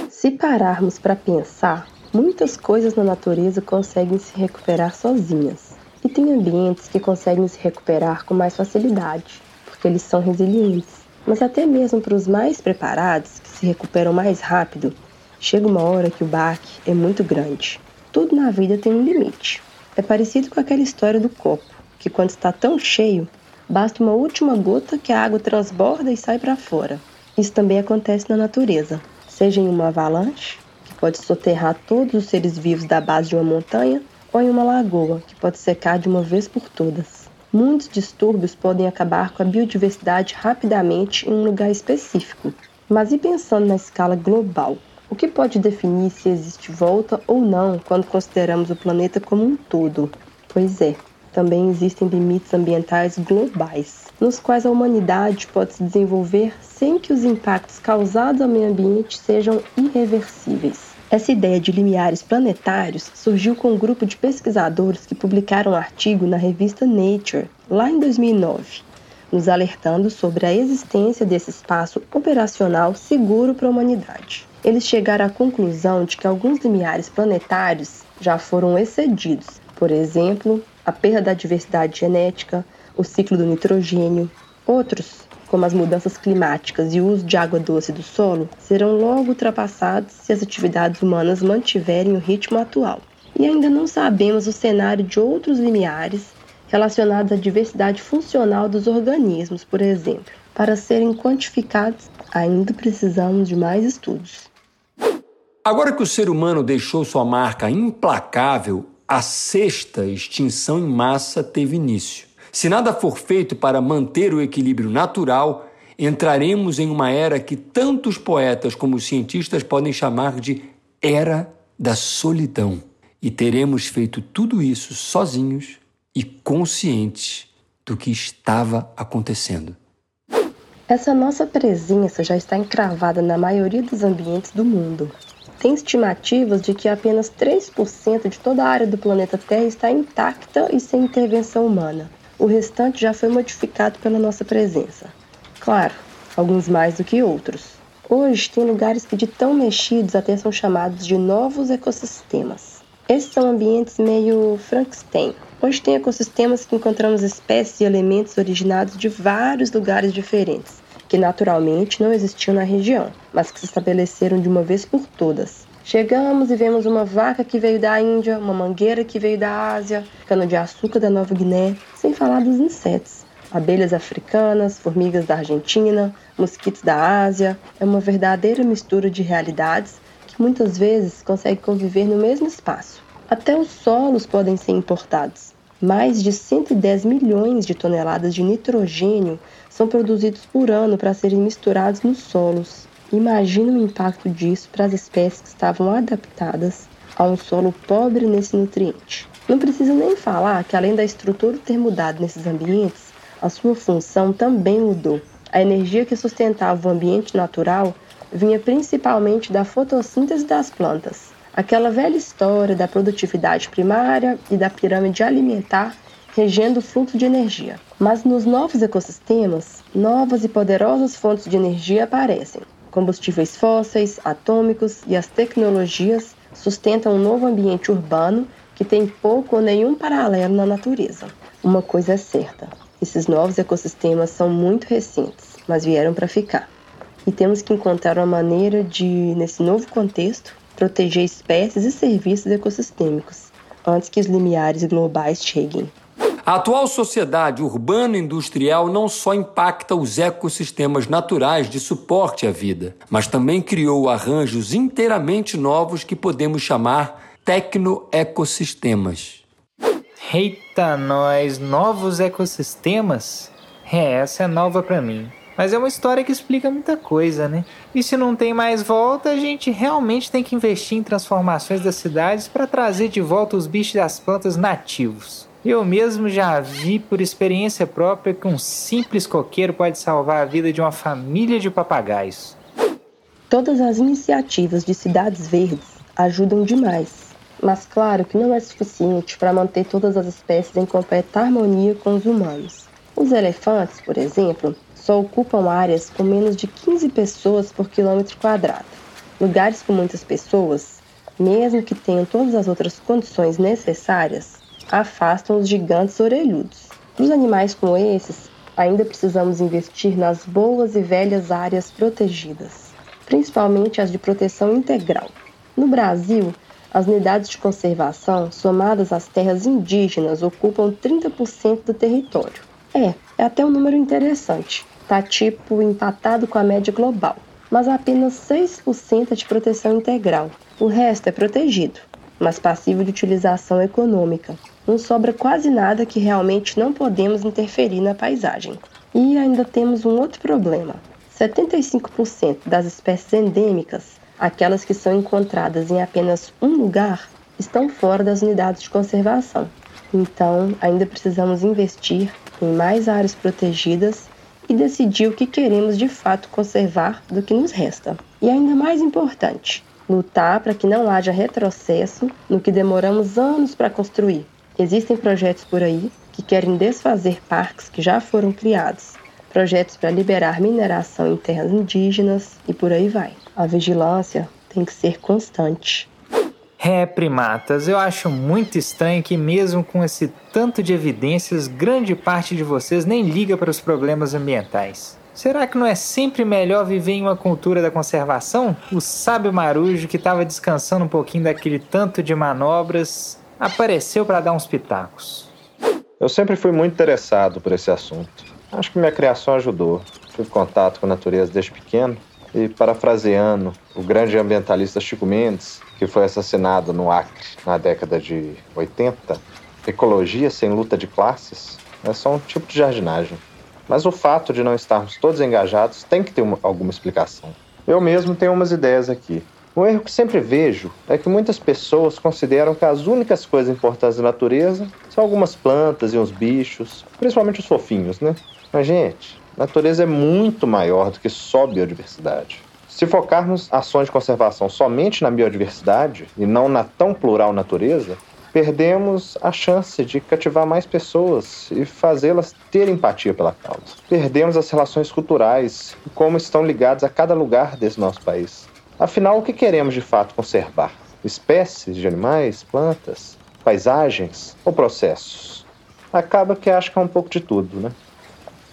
Se pararmos para pensar, muitas coisas na natureza conseguem se recuperar sozinhas. E tem ambientes que conseguem se recuperar com mais facilidade, porque eles são resilientes. Mas até mesmo para os mais preparados, que se recuperam mais rápido, chega uma hora que o baque é muito grande. Tudo na vida tem um limite. É parecido com aquela história do copo, que quando está tão cheio, basta uma última gota que a água transborda e sai para fora. Isso também acontece na natureza, seja em uma avalanche, que pode soterrar todos os seres vivos da base de uma montanha, ou em uma lagoa, que pode secar de uma vez por todas. Muitos distúrbios podem acabar com a biodiversidade rapidamente em um lugar específico. Mas e pensando na escala global? O que pode definir se existe volta ou não quando consideramos o planeta como um todo? Pois é, também existem limites ambientais globais, nos quais a humanidade pode se desenvolver sem que os impactos causados ao meio ambiente sejam irreversíveis. Essa ideia de limiares planetários surgiu com um grupo de pesquisadores que publicaram um artigo na revista Nature, lá em 2009, nos alertando sobre a existência desse espaço operacional seguro para a humanidade eles chegaram à conclusão de que alguns limiares planetários já foram excedidos. Por exemplo, a perda da diversidade genética, o ciclo do nitrogênio. Outros, como as mudanças climáticas e o uso de água doce do solo, serão logo ultrapassados se as atividades humanas mantiverem o ritmo atual. E ainda não sabemos o cenário de outros limiares relacionados à diversidade funcional dos organismos, por exemplo. Para serem quantificados, ainda precisamos de mais estudos. Agora que o ser humano deixou sua marca implacável, a sexta extinção em massa teve início. Se nada for feito para manter o equilíbrio natural, entraremos em uma era que tantos poetas como cientistas podem chamar de Era da Solidão. E teremos feito tudo isso sozinhos e conscientes do que estava acontecendo. Essa nossa presença já está encravada na maioria dos ambientes do mundo. Tem estimativas de que apenas 3% de toda a área do planeta Terra está intacta e sem intervenção humana. O restante já foi modificado pela nossa presença. Claro, alguns mais do que outros. Hoje, tem lugares que de tão mexidos até são chamados de novos ecossistemas. Esses são ambientes meio Frankenstein, Hoje tem ecossistemas que encontramos espécies e elementos originados de vários lugares diferentes, que naturalmente não existiam na região, mas que se estabeleceram de uma vez por todas. Chegamos e vemos uma vaca que veio da Índia, uma mangueira que veio da Ásia, cana-de-açúcar da Nova Guiné, sem falar dos insetos. Abelhas africanas, formigas da Argentina, mosquitos da Ásia. É uma verdadeira mistura de realidades que muitas vezes consegue conviver no mesmo espaço. Até os solos podem ser importados. Mais de 110 milhões de toneladas de nitrogênio são produzidos por ano para serem misturados nos solos. Imagina o impacto disso para as espécies que estavam adaptadas a um solo pobre nesse nutriente. Não precisa nem falar que, além da estrutura ter mudado nesses ambientes, a sua função também mudou. A energia que sustentava o ambiente natural vinha principalmente da fotossíntese das plantas. Aquela velha história da produtividade primária e da pirâmide alimentar regendo o fluxo de energia. Mas nos novos ecossistemas, novas e poderosas fontes de energia aparecem. Combustíveis fósseis, atômicos e as tecnologias sustentam um novo ambiente urbano que tem pouco ou nenhum paralelo na natureza. Uma coisa é certa: esses novos ecossistemas são muito recentes, mas vieram para ficar. E temos que encontrar uma maneira de, nesse novo contexto, proteger espécies e serviços ecossistêmicos antes que os limiares globais cheguem. A atual sociedade urbano-industrial não só impacta os ecossistemas naturais de suporte à vida, mas também criou arranjos inteiramente novos que podemos chamar tecnoecossistemas. Eita, nós, novos ecossistemas? É, essa é nova para mim. Mas é uma história que explica muita coisa, né? E se não tem mais volta, a gente realmente tem que investir em transformações das cidades para trazer de volta os bichos das plantas nativos. Eu mesmo já vi por experiência própria que um simples coqueiro pode salvar a vida de uma família de papagaios. Todas as iniciativas de cidades verdes ajudam demais, mas claro que não é suficiente para manter todas as espécies em completa harmonia com os humanos. Os elefantes, por exemplo, só ocupam áreas com menos de 15 pessoas por quilômetro quadrado. Lugares com muitas pessoas, mesmo que tenham todas as outras condições necessárias, afastam os gigantes orelhudos. Para os animais como esses, ainda precisamos investir nas boas e velhas áreas protegidas, principalmente as de proteção integral. No Brasil, as unidades de conservação, somadas às terras indígenas, ocupam 30% do território. É, é até um número interessante está tipo empatado com a média global, mas apenas 6% é de proteção integral. O resto é protegido, mas passivo de utilização econômica. Não sobra quase nada que realmente não podemos interferir na paisagem. E ainda temos um outro problema: 75% das espécies endêmicas, aquelas que são encontradas em apenas um lugar, estão fora das unidades de conservação. Então, ainda precisamos investir em mais áreas protegidas e decidir o que queremos de fato conservar do que nos resta. E ainda mais importante, lutar para que não haja retrocesso no que demoramos anos para construir. Existem projetos por aí que querem desfazer parques que já foram criados, projetos para liberar mineração em terras indígenas e por aí vai. A vigilância tem que ser constante. É, primatas, eu acho muito estranho que, mesmo com esse tanto de evidências, grande parte de vocês nem liga para os problemas ambientais. Será que não é sempre melhor viver em uma cultura da conservação? O sábio marujo, que estava descansando um pouquinho daquele tanto de manobras, apareceu para dar uns pitacos. Eu sempre fui muito interessado por esse assunto. Acho que minha criação ajudou. Tive contato com a natureza desde pequeno e, parafraseando o grande ambientalista Chico Mendes, que foi assassinado no Acre na década de 80, ecologia sem luta de classes é só um tipo de jardinagem. mas o fato de não estarmos todos engajados tem que ter uma, alguma explicação. Eu mesmo tenho umas ideias aqui. O erro que sempre vejo é que muitas pessoas consideram que as únicas coisas importantes da natureza são algumas plantas e uns bichos, principalmente os fofinhos, né? Mas, gente, natureza é muito maior do que só biodiversidade. Se focarmos ações de conservação somente na biodiversidade e não na tão plural natureza, perdemos a chance de cativar mais pessoas e fazê-las ter empatia pela causa. Perdemos as relações culturais e como estão ligadas a cada lugar desse nosso país. Afinal, o que queremos de fato conservar? Espécies de animais, plantas, paisagens ou processos? Acaba que acho que é um pouco de tudo, né?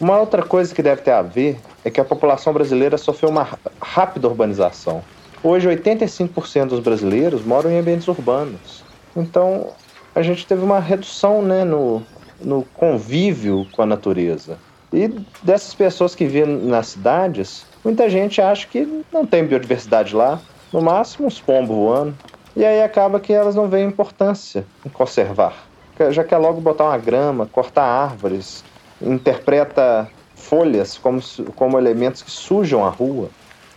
Uma outra coisa que deve ter a ver é que a população brasileira sofreu uma rápida urbanização. Hoje, 85% dos brasileiros moram em ambientes urbanos. Então, a gente teve uma redução né, no, no convívio com a natureza. E dessas pessoas que vivem nas cidades, Muita gente acha que não tem biodiversidade lá, no máximo uns pombos voando. E aí acaba que elas não veem importância em conservar. Já quer logo botar uma grama, cortar árvores, interpreta folhas como, como elementos que sujam a rua.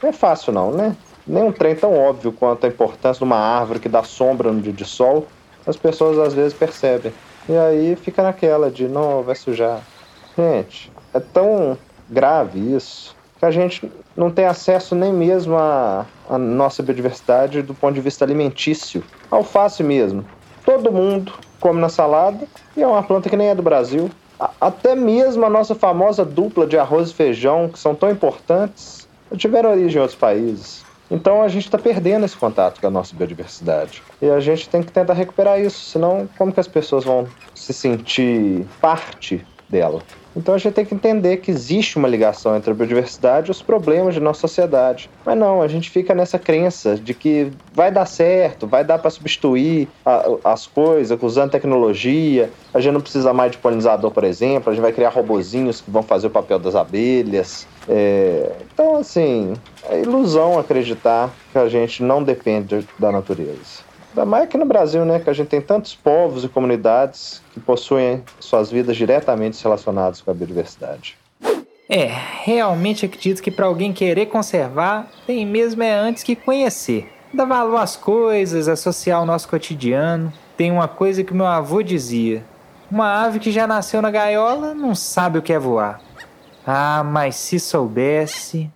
Não é fácil não, né? Nem um trem tão óbvio quanto a importância de uma árvore que dá sombra no dia de sol, as pessoas às vezes percebem. E aí fica naquela de, não, vai sujar. Gente, é tão grave isso que a gente não tem acesso nem mesmo à, à nossa biodiversidade do ponto de vista alimentício. Alface mesmo. Todo mundo come na salada e é uma planta que nem é do Brasil. Até mesmo a nossa famosa dupla de arroz e feijão, que são tão importantes, tiveram origem em outros países. Então a gente está perdendo esse contato com a nossa biodiversidade. E a gente tem que tentar recuperar isso, senão como que as pessoas vão se sentir parte dela? Então a gente tem que entender que existe uma ligação entre a biodiversidade e os problemas de nossa sociedade. Mas não, a gente fica nessa crença de que vai dar certo, vai dar para substituir a, as coisas usando tecnologia. A gente não precisa mais de polinizador, por exemplo. A gente vai criar robozinhos que vão fazer o papel das abelhas. É... Então, assim, é ilusão acreditar que a gente não depende da natureza. Ainda mais aqui no Brasil, né? Que a gente tem tantos povos e comunidades que possuem suas vidas diretamente relacionadas com a biodiversidade. É, realmente acredito que para alguém querer conservar, tem mesmo é antes que conhecer. Dar valor às coisas, associar o nosso cotidiano. Tem uma coisa que meu avô dizia: uma ave que já nasceu na gaiola não sabe o que é voar. Ah, mas se soubesse.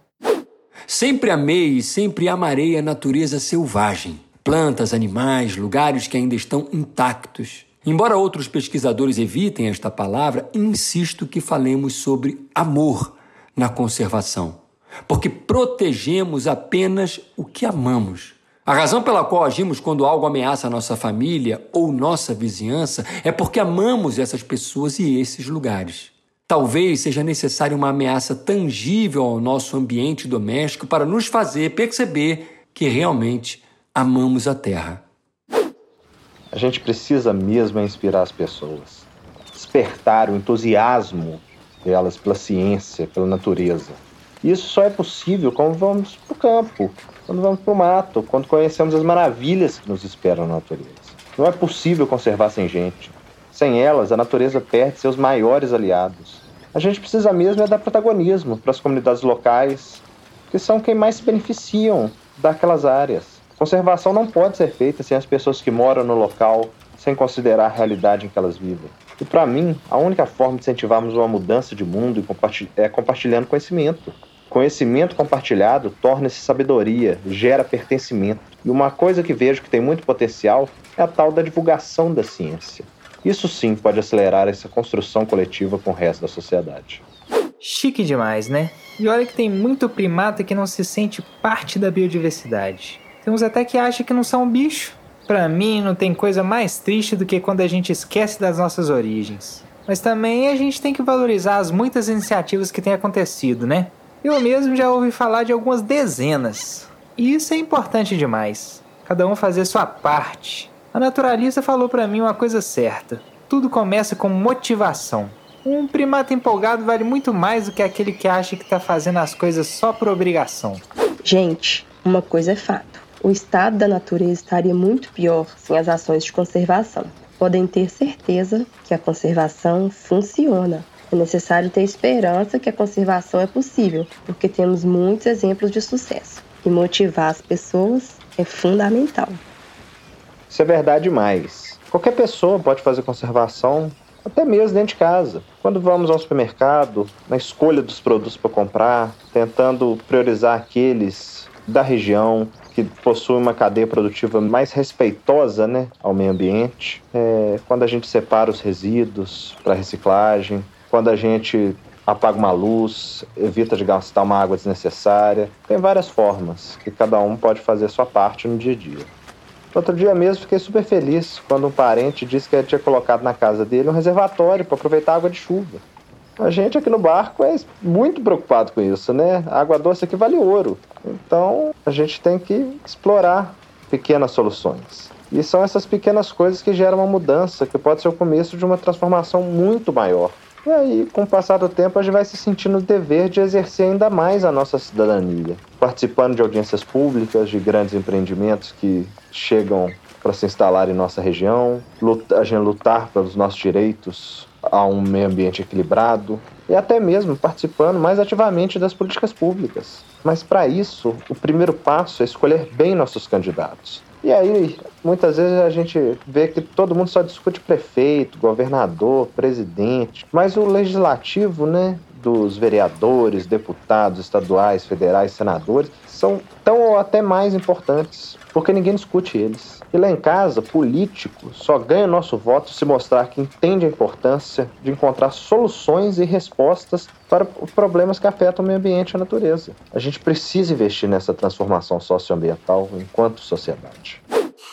Sempre amei e sempre amarei a natureza selvagem plantas, animais, lugares que ainda estão intactos. Embora outros pesquisadores evitem esta palavra, insisto que falemos sobre amor na conservação, porque protegemos apenas o que amamos. A razão pela qual agimos quando algo ameaça a nossa família ou nossa vizinhança é porque amamos essas pessoas e esses lugares. Talvez seja necessária uma ameaça tangível ao nosso ambiente doméstico para nos fazer perceber que realmente amamos a terra. A gente precisa mesmo inspirar as pessoas, despertar o entusiasmo delas pela ciência, pela natureza. Isso só é possível quando vamos para o campo, quando vamos para o mato, quando conhecemos as maravilhas que nos esperam na natureza. Não é possível conservar sem gente. Sem elas, a natureza perde seus maiores aliados. A gente precisa mesmo é dar protagonismo para as comunidades locais, que são quem mais se beneficiam daquelas áreas. Conservação não pode ser feita sem as pessoas que moram no local, sem considerar a realidade em que elas vivem. E para mim, a única forma de incentivarmos uma mudança de mundo é compartilhando conhecimento. Conhecimento compartilhado torna-se sabedoria, gera pertencimento. E uma coisa que vejo que tem muito potencial é a tal da divulgação da ciência. Isso sim pode acelerar essa construção coletiva com o resto da sociedade. Chique demais, né? E olha que tem muito primata que não se sente parte da biodiversidade. Tem uns até que acham que não são bicho. Para mim, não tem coisa mais triste do que quando a gente esquece das nossas origens. Mas também a gente tem que valorizar as muitas iniciativas que têm acontecido, né? Eu mesmo já ouvi falar de algumas dezenas. E isso é importante demais. Cada um fazer sua parte. A naturalista falou para mim uma coisa certa. Tudo começa com motivação. Um primata empolgado vale muito mais do que aquele que acha que está fazendo as coisas só por obrigação. Gente, uma coisa é fato o estado da natureza estaria muito pior sem as ações de conservação. Podem ter certeza que a conservação funciona. É necessário ter esperança que a conservação é possível, porque temos muitos exemplos de sucesso. E motivar as pessoas é fundamental. Isso é verdade demais. Qualquer pessoa pode fazer conservação, até mesmo dentro de casa. Quando vamos ao supermercado, na escolha dos produtos para comprar, tentando priorizar aqueles da região que possuem uma cadeia produtiva mais respeitosa né, ao meio ambiente. É, quando a gente separa os resíduos para reciclagem, quando a gente apaga uma luz, evita de gastar uma água desnecessária. Tem várias formas que cada um pode fazer a sua parte no dia a dia. Outro dia mesmo fiquei super feliz quando um parente disse que tinha colocado na casa dele um reservatório para aproveitar água de chuva. A gente aqui no barco é muito preocupado com isso, né? A água doce aqui vale ouro. Então a gente tem que explorar pequenas soluções. E são essas pequenas coisas que geram uma mudança, que pode ser o começo de uma transformação muito maior. E aí, com o passar do tempo, a gente vai se sentindo o dever de exercer ainda mais a nossa cidadania, participando de audiências públicas, de grandes empreendimentos que chegam para se instalar em nossa região, a gente lutar pelos nossos direitos a um meio ambiente equilibrado e até mesmo participando mais ativamente das políticas públicas. Mas para isso, o primeiro passo é escolher bem nossos candidatos. E aí, muitas vezes a gente vê que todo mundo só discute prefeito, governador, presidente, mas o legislativo, né, dos vereadores, deputados estaduais, federais, senadores, são tão ou até mais importantes, porque ninguém discute eles. E lá em casa, político só ganha nosso voto se mostrar que entende a importância de encontrar soluções e respostas para problemas que afetam o meio ambiente e a natureza. A gente precisa investir nessa transformação socioambiental enquanto sociedade.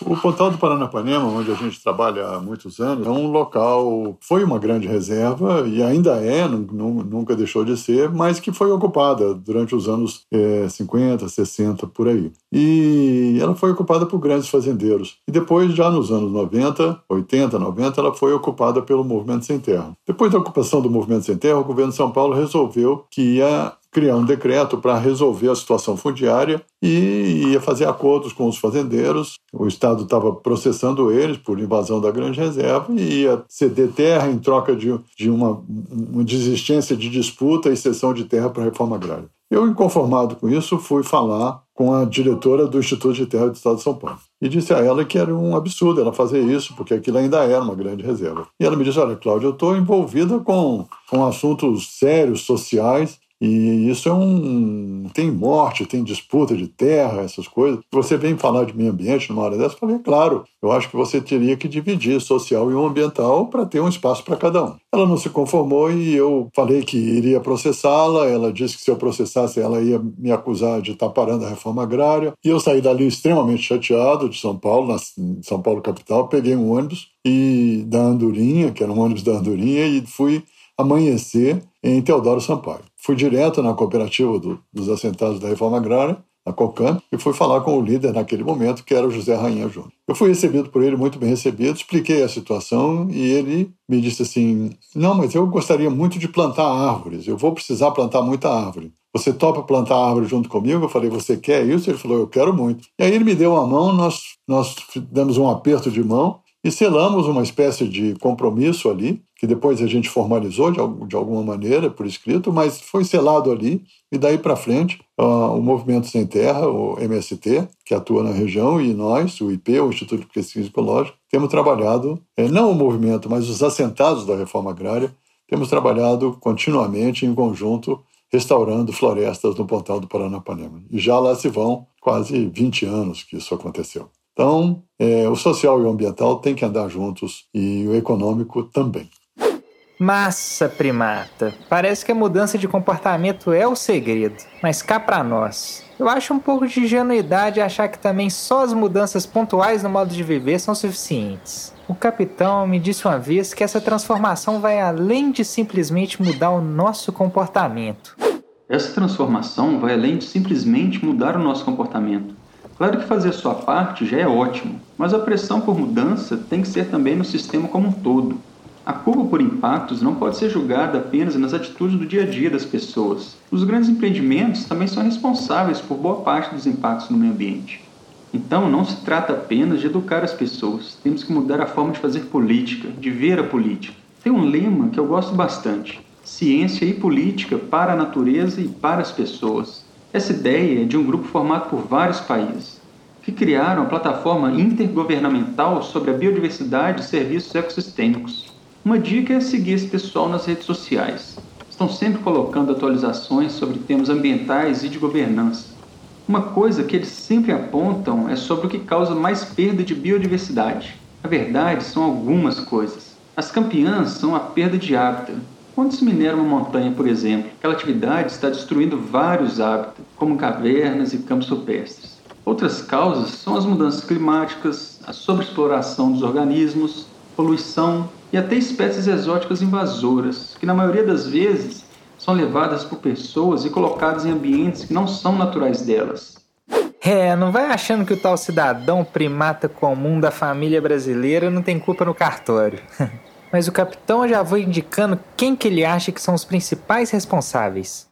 O Pontal do Paranapanema, onde a gente trabalha há muitos anos, é um local, foi uma grande reserva e ainda é, nunca deixou de ser, mas que foi ocupada durante os anos é, 50, 60, por aí. E ela foi ocupada por grandes fazendeiros. E depois, já nos anos 90, 80, 90, ela foi ocupada pelo Movimento Sem Terra. Depois da ocupação do Movimento Sem Terra, o governo de São Paulo resolveu que ia criar um decreto para resolver a situação fundiária e ia fazer acordos com os fazendeiros. O Estado estava processando eles por invasão da grande reserva e ia ceder terra em troca de, de uma, uma desistência de disputa e cessão de terra para a reforma agrária. Eu, inconformado com isso, fui falar com a diretora do Instituto de Terra do Estado de São Paulo. E disse a ela que era um absurdo ela fazer isso, porque aquilo ainda era uma grande reserva. E ela me disse: Olha, Cláudia, eu estou envolvida com, com assuntos sérios, sociais, e isso é um. Tem morte, tem disputa de terra, essas coisas. Você vem falar de meio ambiente numa hora dessa? Eu falei, claro, eu acho que você teria que dividir social e ambiental para ter um espaço para cada um. Ela não se conformou e eu falei que iria processá-la. Ela disse que se eu processasse, ela ia me acusar de estar parando a reforma agrária. E eu saí dali extremamente chateado de São Paulo, na São Paulo capital, peguei um ônibus e da Andorinha, que era um ônibus da Andorinha, e fui amanhecer em Teodoro Sampaio. Fui direto na cooperativa do, dos assentados da Reforma Agrária, a COCAN, e fui falar com o líder naquele momento, que era o José Rainha Júnior. Eu fui recebido por ele, muito bem recebido, expliquei a situação e ele me disse assim: Não, mas eu gostaria muito de plantar árvores, eu vou precisar plantar muita árvore. Você topa plantar árvore junto comigo? Eu falei: Você quer isso? Ele falou: Eu quero muito. E aí ele me deu uma mão, nós, nós um aperto de mão e selamos uma espécie de compromisso ali, que depois a gente formalizou de, de alguma maneira por escrito, mas foi selado ali, e daí para frente uh, o Movimento Sem Terra, o MST, que atua na região, e nós, o IP, o Instituto de Pesquisa Ecológica, temos trabalhado, eh, não o movimento, mas os assentados da reforma agrária, temos trabalhado continuamente em conjunto, restaurando florestas no Pontal do Paranapanema. E já lá se vão quase 20 anos que isso aconteceu. Então, é, o social e o ambiental têm que andar juntos e o econômico também. Massa, primata. Parece que a mudança de comportamento é o segredo. Mas cá para nós. Eu acho um pouco de ingenuidade achar que também só as mudanças pontuais no modo de viver são suficientes. O capitão me disse uma vez que essa transformação vai além de simplesmente mudar o nosso comportamento. Essa transformação vai além de simplesmente mudar o nosso comportamento. Claro que fazer a sua parte já é ótimo, mas a pressão por mudança tem que ser também no sistema como um todo. A culpa por impactos não pode ser julgada apenas nas atitudes do dia a dia das pessoas. Os grandes empreendimentos também são responsáveis por boa parte dos impactos no meio ambiente. Então, não se trata apenas de educar as pessoas, temos que mudar a forma de fazer política, de ver a política. Tem um lema que eu gosto bastante: ciência e política para a natureza e para as pessoas. Essa ideia é de um grupo formado por vários países, que criaram a plataforma intergovernamental sobre a biodiversidade e serviços ecossistêmicos. Uma dica é seguir esse pessoal nas redes sociais. Estão sempre colocando atualizações sobre temas ambientais e de governança. Uma coisa que eles sempre apontam é sobre o que causa mais perda de biodiversidade. A verdade são algumas coisas. As campeãs são a perda de hábitat, quando se minera uma montanha, por exemplo, aquela atividade está destruindo vários hábitats, como cavernas e campos rupestres. Outras causas são as mudanças climáticas, a sobreexploração dos organismos, poluição e até espécies exóticas invasoras, que na maioria das vezes são levadas por pessoas e colocadas em ambientes que não são naturais delas. É, não vai achando que o tal cidadão primata comum da família brasileira não tem culpa no cartório. mas o capitão já foi indicando quem que ele acha que são os principais responsáveis.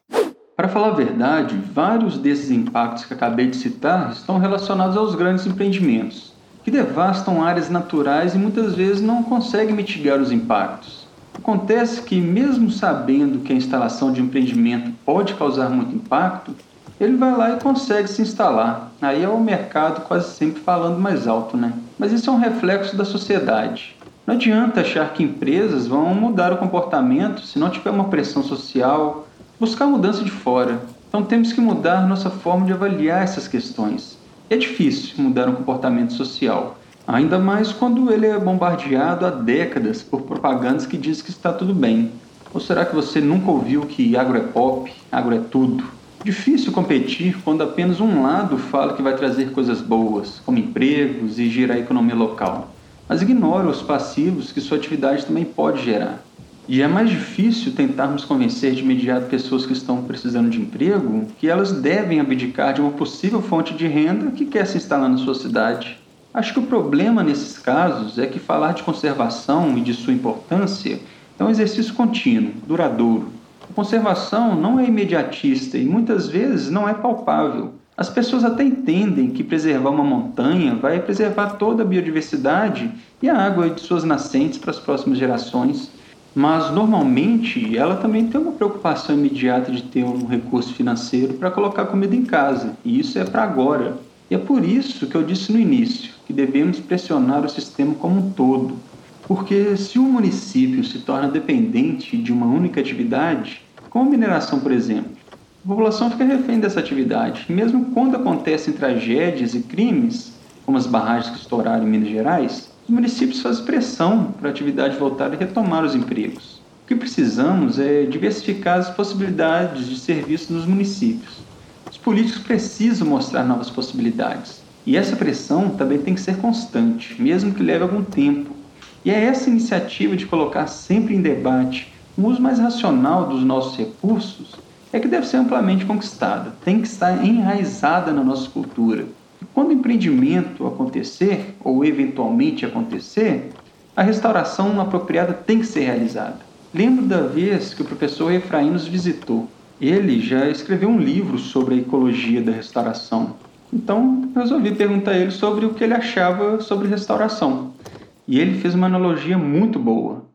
Para falar a verdade, vários desses impactos que acabei de citar estão relacionados aos grandes empreendimentos, que devastam áreas naturais e muitas vezes não conseguem mitigar os impactos. Acontece que, mesmo sabendo que a instalação de um empreendimento pode causar muito impacto, ele vai lá e consegue se instalar. Aí é o mercado quase sempre falando mais alto, né? Mas isso é um reflexo da sociedade. Não adianta achar que empresas vão mudar o comportamento se não tiver uma pressão social, buscar mudança de fora. Então temos que mudar nossa forma de avaliar essas questões. É difícil mudar um comportamento social, ainda mais quando ele é bombardeado há décadas por propagandas que dizem que está tudo bem. Ou será que você nunca ouviu que agro é pop, agro é tudo? Difícil competir quando apenas um lado fala que vai trazer coisas boas, como empregos e girar a economia local mas ignora os passivos que sua atividade também pode gerar. E é mais difícil tentarmos convencer de imediato pessoas que estão precisando de emprego que elas devem abdicar de uma possível fonte de renda que quer se instalar na sua cidade. Acho que o problema nesses casos é que falar de conservação e de sua importância é um exercício contínuo, duradouro. A conservação não é imediatista e muitas vezes não é palpável. As pessoas até entendem que preservar uma montanha vai preservar toda a biodiversidade e a água de suas nascentes para as próximas gerações, mas normalmente ela também tem uma preocupação imediata de ter um recurso financeiro para colocar comida em casa, e isso é para agora. E é por isso que eu disse no início que devemos pressionar o sistema como um todo, porque se um município se torna dependente de uma única atividade, como a mineração, por exemplo, a população fica refém dessa atividade. Mesmo quando acontecem tragédias e crimes, como as barragens que estouraram em Minas Gerais, os municípios fazem pressão para a atividade voltar e retomar os empregos. O que precisamos é diversificar as possibilidades de serviço nos municípios. Os políticos precisam mostrar novas possibilidades. E essa pressão também tem que ser constante, mesmo que leve algum tempo. E é essa iniciativa de colocar sempre em debate um uso mais racional dos nossos recursos é que deve ser amplamente conquistada, tem que estar enraizada na nossa cultura. E quando o empreendimento acontecer, ou eventualmente acontecer, a restauração apropriada tem que ser realizada. Lembro da vez que o professor Efraim nos visitou. Ele já escreveu um livro sobre a ecologia da restauração. Então, resolvi perguntar a ele sobre o que ele achava sobre restauração. E ele fez uma analogia muito boa.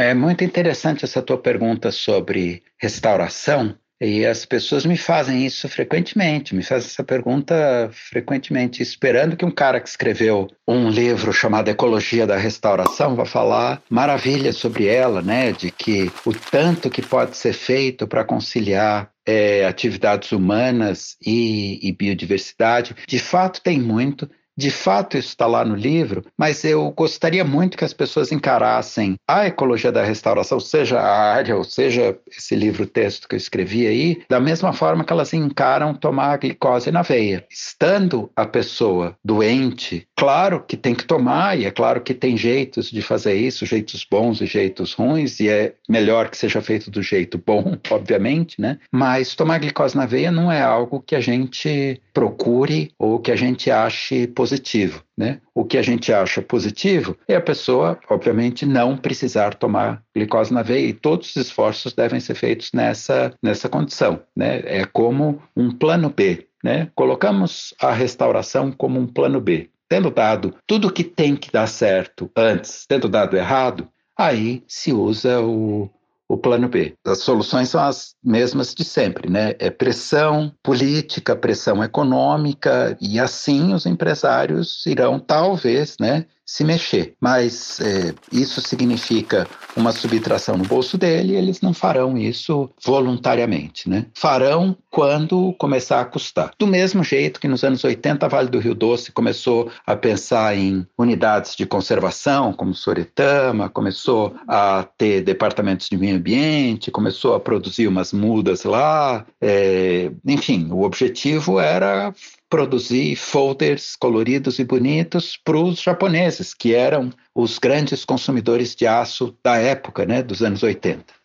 É muito interessante essa tua pergunta sobre restauração, e as pessoas me fazem isso frequentemente, me fazem essa pergunta frequentemente, esperando que um cara que escreveu um livro chamado Ecologia da Restauração vá falar maravilhas sobre ela, né? De que o tanto que pode ser feito para conciliar é, atividades humanas e, e biodiversidade. De fato, tem muito. De fato, isso está lá no livro, mas eu gostaria muito que as pessoas encarassem a ecologia da restauração, seja a área, ou seja esse livro-texto que eu escrevi aí, da mesma forma que elas encaram tomar glicose na veia. Estando a pessoa doente, claro que tem que tomar, e é claro que tem jeitos de fazer isso, jeitos bons e jeitos ruins, e é melhor que seja feito do jeito bom, obviamente, né? Mas tomar glicose na veia não é algo que a gente procure ou que a gente ache positivo positivo. Né? O que a gente acha positivo é a pessoa, obviamente, não precisar tomar glicose na veia e todos os esforços devem ser feitos nessa, nessa condição. Né? É como um plano B. Né? Colocamos a restauração como um plano B. Tendo dado tudo que tem que dar certo antes, tendo dado errado, aí se usa o, o plano B. As soluções são as mesmas de sempre, né? É pressão política, pressão econômica, e assim os empresários irão, talvez, né, se mexer. Mas é, isso significa uma subtração no bolso dele, eles não farão isso voluntariamente, né? Farão quando começar a custar. Do mesmo jeito que nos anos 80 a Vale do Rio Doce começou a pensar em unidades de conservação, como Soretama, começou a ter departamentos de meio ambiente, começou a produzir umas mudas lá, é, enfim, o objetivo era produzir folders coloridos e bonitos para os japoneses, que eram os grandes consumidores de aço da época, né, dos anos 80.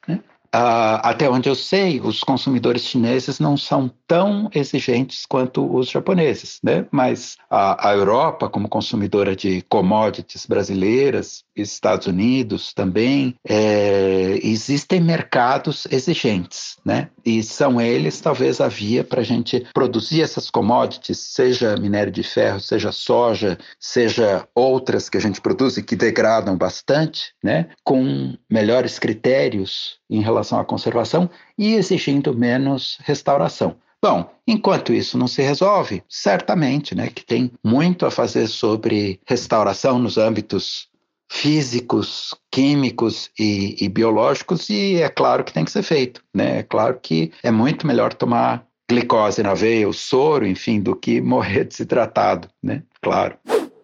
Uh, até onde eu sei, os consumidores chineses não são tão exigentes quanto os japoneses, né? Mas a, a Europa, como consumidora de commodities brasileiras, Estados Unidos também, é, existem mercados exigentes, né? E são eles talvez a via para a gente produzir essas commodities, seja minério de ferro, seja soja, seja outras que a gente produz e que degradam bastante, né? Com melhores critérios em relação à conservação e exigindo menos restauração. Bom, enquanto isso não se resolve, certamente, né, que tem muito a fazer sobre restauração nos âmbitos físicos, químicos e, e, biológicos, e é claro que tem que ser feito. Né? É claro que é muito melhor tomar glicose na veia, o soro, enfim, do que morrer desidratado, né? Claro.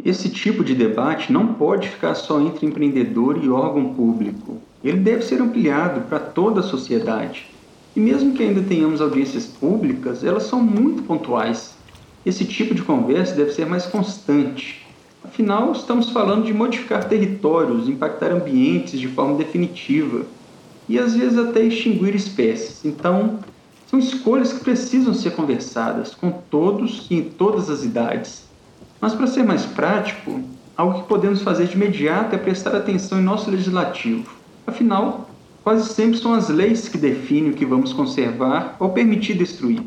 Esse tipo de debate não pode ficar só entre empreendedor e órgão público. Ele deve ser ampliado para toda a sociedade. E mesmo que ainda tenhamos audiências públicas, elas são muito pontuais. Esse tipo de conversa deve ser mais constante. Afinal, estamos falando de modificar territórios, impactar ambientes de forma definitiva e às vezes até extinguir espécies. Então, são escolhas que precisam ser conversadas com todos e em todas as idades. Mas, para ser mais prático, algo que podemos fazer de imediato é prestar atenção em nosso legislativo. Afinal, quase sempre são as leis que definem o que vamos conservar ou permitir destruir.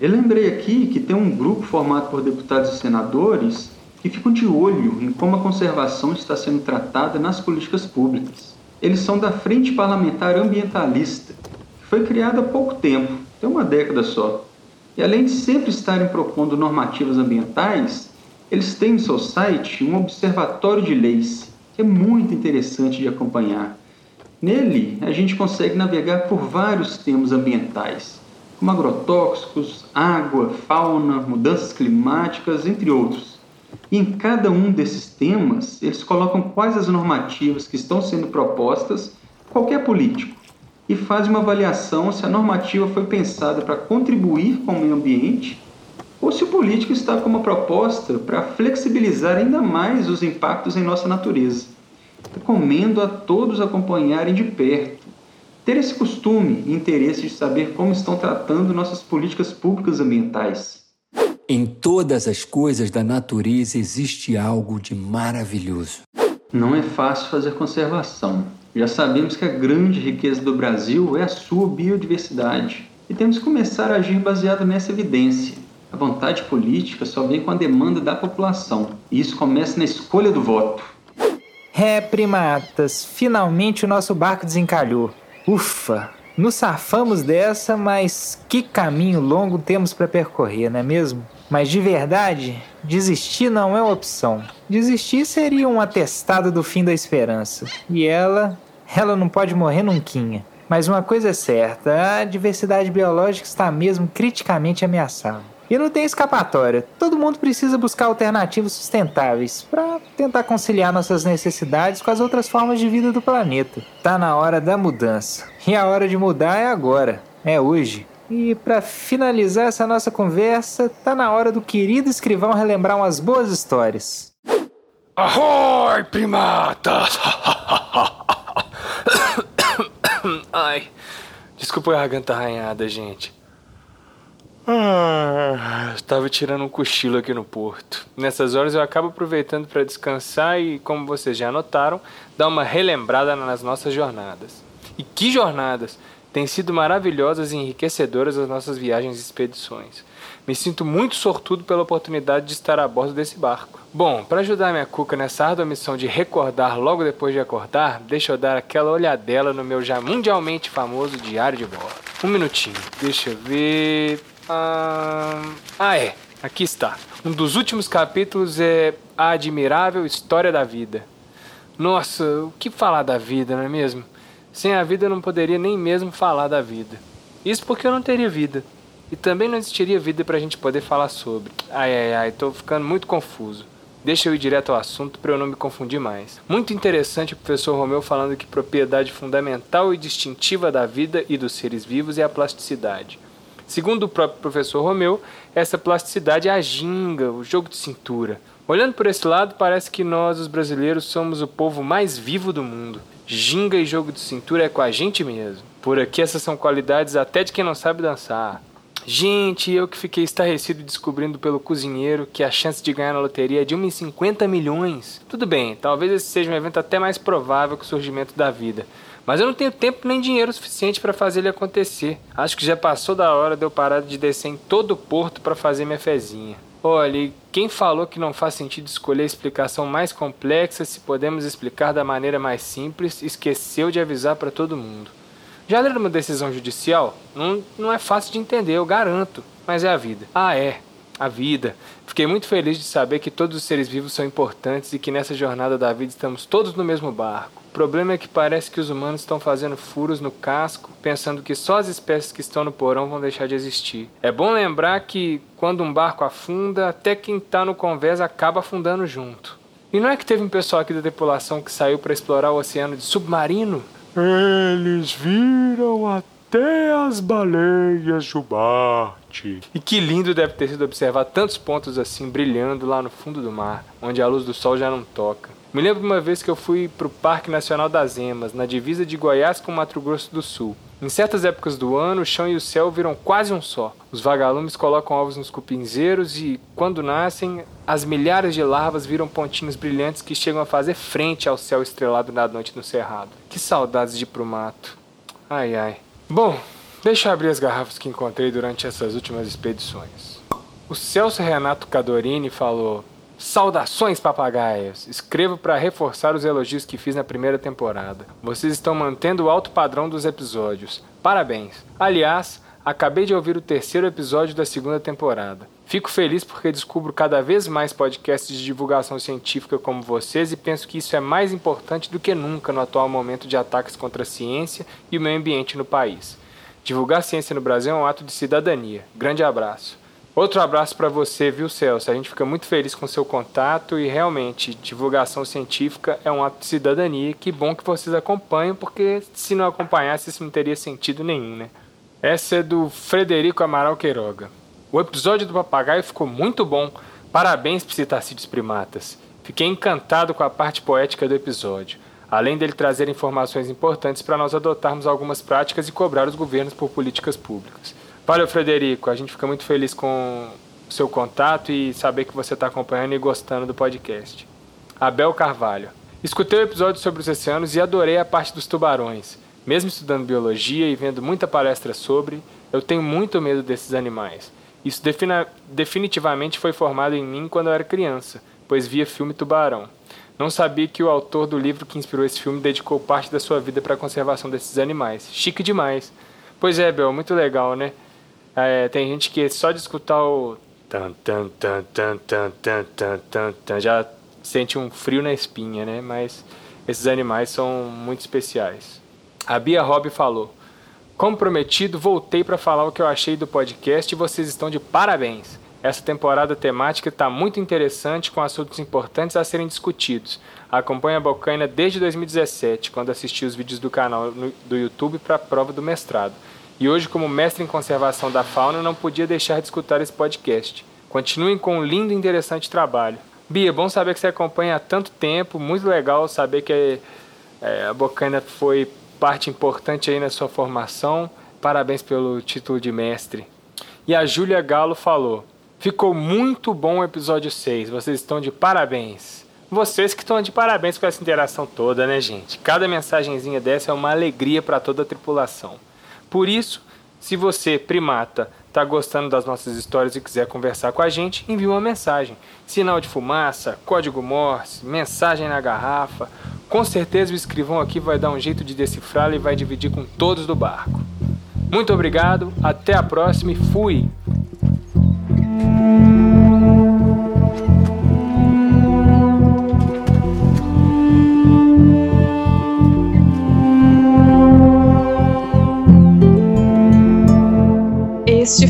Eu lembrei aqui que tem um grupo formado por deputados e senadores que ficam de olho em como a conservação está sendo tratada nas políticas públicas. Eles são da Frente Parlamentar Ambientalista, que foi criada há pouco tempo, tem uma década só. E além de sempre estarem propondo normativas ambientais, eles têm no seu site um observatório de leis, que é muito interessante de acompanhar. Nele, a gente consegue navegar por vários temas ambientais, como agrotóxicos, água, fauna, mudanças climáticas, entre outros. E em cada um desses temas, eles colocam quais as normativas que estão sendo propostas qualquer político e fazem uma avaliação se a normativa foi pensada para contribuir com o meio ambiente ou se o político está com uma proposta para flexibilizar ainda mais os impactos em nossa natureza. Recomendo a todos acompanharem de perto, ter esse costume e interesse de saber como estão tratando nossas políticas públicas ambientais. Em todas as coisas da natureza existe algo de maravilhoso. Não é fácil fazer conservação. Já sabemos que a grande riqueza do Brasil é a sua biodiversidade e temos que começar a agir baseado nessa evidência. A vontade política só vem com a demanda da população e isso começa na escolha do voto. É, primatas, finalmente o nosso barco desencalhou. Ufa! Nos safamos dessa, mas que caminho longo temos para percorrer, não é mesmo? Mas de verdade, desistir não é opção. Desistir seria um atestado do fim da esperança. E ela, ela não pode morrer nunca. Mas uma coisa é certa, a diversidade biológica está mesmo criticamente ameaçada. E não tem escapatória. Todo mundo precisa buscar alternativas sustentáveis para tentar conciliar nossas necessidades com as outras formas de vida do planeta. Tá na hora da mudança. E a hora de mudar é agora, é hoje. E para finalizar essa nossa conversa, tá na hora do querido escrivão relembrar umas boas histórias. Ahoy, primatas! Ai, desculpa a garganta arranhada, gente. Ah, estava tirando um cochilo aqui no porto. Nessas horas eu acabo aproveitando para descansar e, como vocês já notaram, dar uma relembrada nas nossas jornadas. E que jornadas! Têm sido maravilhosas e enriquecedoras as nossas viagens e expedições. Me sinto muito sortudo pela oportunidade de estar a bordo desse barco. Bom, para ajudar minha cuca nessa árdua missão de recordar logo depois de acordar, deixa eu dar aquela olhadela no meu já mundialmente famoso diário de bordo. Um minutinho, deixa eu ver. Ah, ah é, aqui está. Um dos últimos capítulos é A Admirável História da Vida. Nossa, o que falar da vida, não é mesmo? Sem a vida eu não poderia nem mesmo falar da vida. Isso porque eu não teria vida. E também não existiria vida para a gente poder falar sobre. Ai, ai, ai, tô ficando muito confuso. Deixa eu ir direto ao assunto para eu não me confundir mais. Muito interessante o professor Romeu falando que propriedade fundamental e distintiva da vida e dos seres vivos é a plasticidade. Segundo o próprio professor Romeu, essa plasticidade é a ginga, o jogo de cintura. Olhando por esse lado, parece que nós, os brasileiros, somos o povo mais vivo do mundo. Ginga e jogo de cintura é com a gente mesmo. Por aqui, essas são qualidades até de quem não sabe dançar. Gente, eu que fiquei estarrecido descobrindo pelo cozinheiro que a chance de ganhar na loteria é de 1 em 50 milhões. Tudo bem, talvez esse seja um evento até mais provável que o surgimento da vida. Mas eu não tenho tempo nem dinheiro suficiente para fazer ele acontecer. Acho que já passou da hora de eu parar de descer em todo o porto para fazer minha fezinha. Olha, quem falou que não faz sentido escolher a explicação mais complexa se podemos explicar da maneira mais simples, esqueceu de avisar para todo mundo. Já leram uma decisão judicial? Não, não é fácil de entender, eu garanto, mas é a vida. Ah, é, a vida. Fiquei muito feliz de saber que todos os seres vivos são importantes e que nessa jornada da vida estamos todos no mesmo barco. O problema é que parece que os humanos estão fazendo furos no casco, pensando que só as espécies que estão no porão vão deixar de existir. É bom lembrar que quando um barco afunda, até quem está no convés acaba afundando junto. E não é que teve um pessoal aqui da tripulação que saiu para explorar o oceano de submarino? Eles viram até as baleias jubarte. E que lindo deve ter sido observar tantos pontos assim brilhando lá no fundo do mar, onde a luz do sol já não toca. Me lembro uma vez que eu fui para o Parque Nacional das Emas, na divisa de Goiás com Mato Grosso do Sul. Em certas épocas do ano, o chão e o céu viram quase um só. Os vagalumes colocam ovos nos cupinzeiros e, quando nascem, as milhares de larvas viram pontinhos brilhantes que chegam a fazer frente ao céu estrelado na noite no cerrado. Que saudades de ir pro mato. Ai ai. Bom, deixa eu abrir as garrafas que encontrei durante essas últimas expedições. O Celso Renato Cadorini falou: Saudações, papagaios! Escrevo para reforçar os elogios que fiz na primeira temporada. Vocês estão mantendo o alto padrão dos episódios. Parabéns! Aliás, acabei de ouvir o terceiro episódio da segunda temporada. Fico feliz porque descubro cada vez mais podcasts de divulgação científica como vocês e penso que isso é mais importante do que nunca no atual momento de ataques contra a ciência e o meio ambiente no país. Divulgar ciência no Brasil é um ato de cidadania. Grande abraço. Outro abraço para você, viu, Celso? A gente fica muito feliz com seu contato e realmente divulgação científica é um ato de cidadania. Que bom que vocês acompanham, porque se não acompanhasse isso não teria sentido nenhum, né? Essa é do Frederico Amaral Queiroga. O episódio do papagaio ficou muito bom. Parabéns, Psitacídeos Primatas. Fiquei encantado com a parte poética do episódio, além dele trazer informações importantes para nós adotarmos algumas práticas e cobrar os governos por políticas públicas. Valeu, Frederico. A gente fica muito feliz com o seu contato e saber que você está acompanhando e gostando do podcast. Abel Carvalho. Escutei o episódio sobre os oceanos e adorei a parte dos tubarões. Mesmo estudando biologia e vendo muita palestra sobre, eu tenho muito medo desses animais. Isso definitivamente foi formado em mim quando eu era criança, pois via filme Tubarão. Não sabia que o autor do livro que inspirou esse filme dedicou parte da sua vida para a conservação desses animais. Chique demais. Pois é, Bel, muito legal, né? É, tem gente que só de escutar o tan tan tan tan tan tan tan tan, tan já sente um frio na espinha, né? Mas esses animais são muito especiais. A Bia Robb falou: Como prometido, voltei para falar o que eu achei do podcast e vocês estão de parabéns. Essa temporada temática está muito interessante com assuntos importantes a serem discutidos. Acompanho a Bocaina desde 2017, quando assisti os vídeos do canal no, do YouTube para a prova do mestrado. E hoje, como mestre em conservação da fauna, não podia deixar de escutar esse podcast. Continuem com um lindo e interessante trabalho. Bia, bom saber que você acompanha há tanto tempo, muito legal saber que é, a Bocaina foi parte importante aí na sua formação. Parabéns pelo título de mestre. E a Júlia Galo falou: Ficou muito bom o episódio 6, vocês estão de parabéns. Vocês que estão de parabéns com essa interação toda, né, gente? Cada mensagenzinha dessa é uma alegria para toda a tripulação. Por isso, Se você, primata, está gostando das nossas histórias e quiser conversar com a gente, envie uma mensagem. Sinal de fumaça, código Morse, mensagem na garrafa. Com certeza o escrivão aqui vai dar um jeito de decifrá-la e vai dividir com todos do barco. Muito obrigado, até a próxima e fui!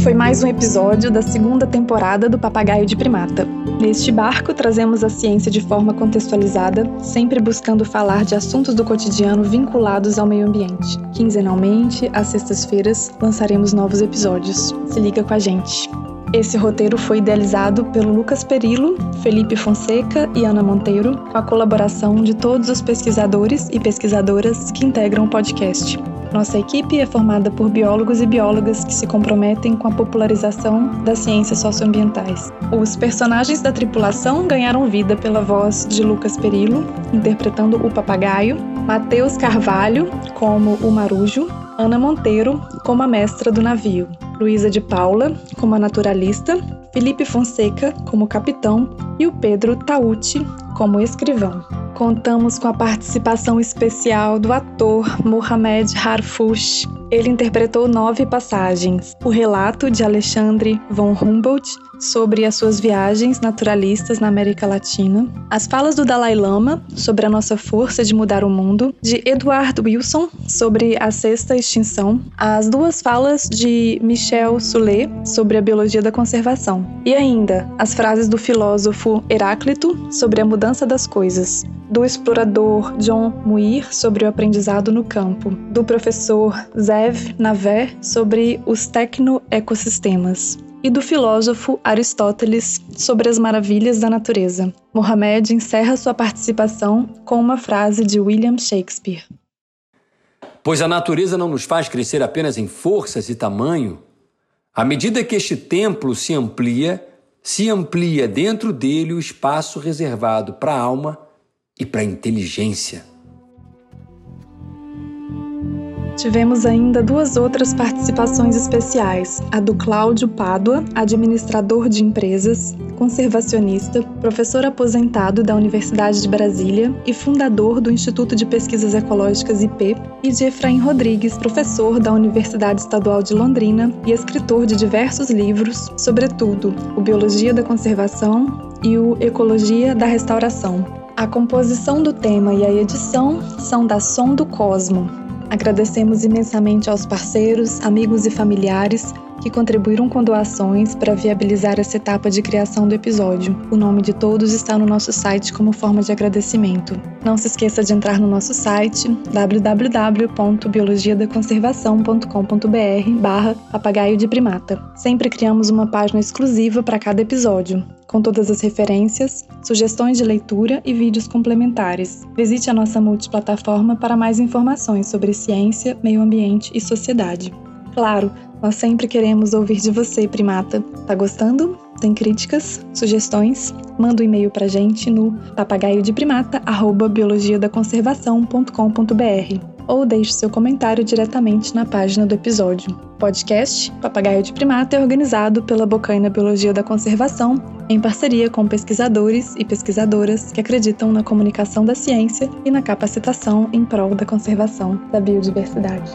Foi mais um episódio da segunda temporada do Papagaio de Primata. Neste barco, trazemos a ciência de forma contextualizada, sempre buscando falar de assuntos do cotidiano vinculados ao meio ambiente. Quinzenalmente, às sextas-feiras, lançaremos novos episódios. Se liga com a gente! Esse roteiro foi idealizado pelo Lucas Perillo, Felipe Fonseca e Ana Monteiro, com a colaboração de todos os pesquisadores e pesquisadoras que integram o podcast. Nossa equipe é formada por biólogos e biólogas que se comprometem com a popularização das ciências socioambientais. Os personagens da tripulação ganharam vida pela voz de Lucas Perillo, interpretando o papagaio, Matheus Carvalho, como o marujo, Ana Monteiro, como a mestra do navio, Luísa de Paula, como a naturalista, Felipe Fonseca, como capitão, e o Pedro Tauti, como escrivão. Contamos com a participação especial do ator Mohamed Harfouch. Ele interpretou nove passagens. O relato de Alexandre von Humboldt sobre as suas viagens naturalistas na América Latina, as falas do Dalai Lama sobre a nossa força de mudar o mundo, de Edward Wilson sobre a sexta extinção, as duas falas de Michel Soulet sobre a biologia da conservação, e ainda as frases do filósofo Heráclito sobre a mudança das coisas, do explorador John Muir sobre o aprendizado no campo, do professor Zev Naver sobre os tecnoecossistemas e do filósofo Aristóteles sobre as maravilhas da natureza. Mohamed encerra sua participação com uma frase de William Shakespeare. Pois a natureza não nos faz crescer apenas em forças e tamanho. À medida que este templo se amplia, se amplia dentro dele o espaço reservado para a alma e para a inteligência. Tivemos ainda duas outras participações especiais: a do Cláudio Pádua, administrador de empresas, conservacionista, professor aposentado da Universidade de Brasília e fundador do Instituto de Pesquisas Ecológicas IP, e de Efraim Rodrigues, professor da Universidade Estadual de Londrina e escritor de diversos livros, sobretudo o Biologia da Conservação e o Ecologia da Restauração. A composição do tema e a edição são da Som do Cosmo, Agradecemos imensamente aos parceiros, amigos e familiares que contribuíram com doações para viabilizar essa etapa de criação do episódio. O nome de todos está no nosso site como forma de agradecimento. Não se esqueça de entrar no nosso site www.biologiadaconservação.com.br barra papagaio de primata. Sempre criamos uma página exclusiva para cada episódio com todas as referências, sugestões de leitura e vídeos complementares. Visite a nossa multiplataforma para mais informações sobre ciência, meio ambiente e sociedade. Claro, nós sempre queremos ouvir de você, primata. Tá gostando? Tem críticas? Sugestões? Manda um e-mail pra gente no papagaiodeprimata@biologiadaconservação.com.br ou deixe seu comentário diretamente na página do episódio. O podcast Papagaio de Primata é organizado pela Bocaina Biologia da Conservação, em parceria com pesquisadores e pesquisadoras que acreditam na comunicação da ciência e na capacitação em prol da conservação da biodiversidade.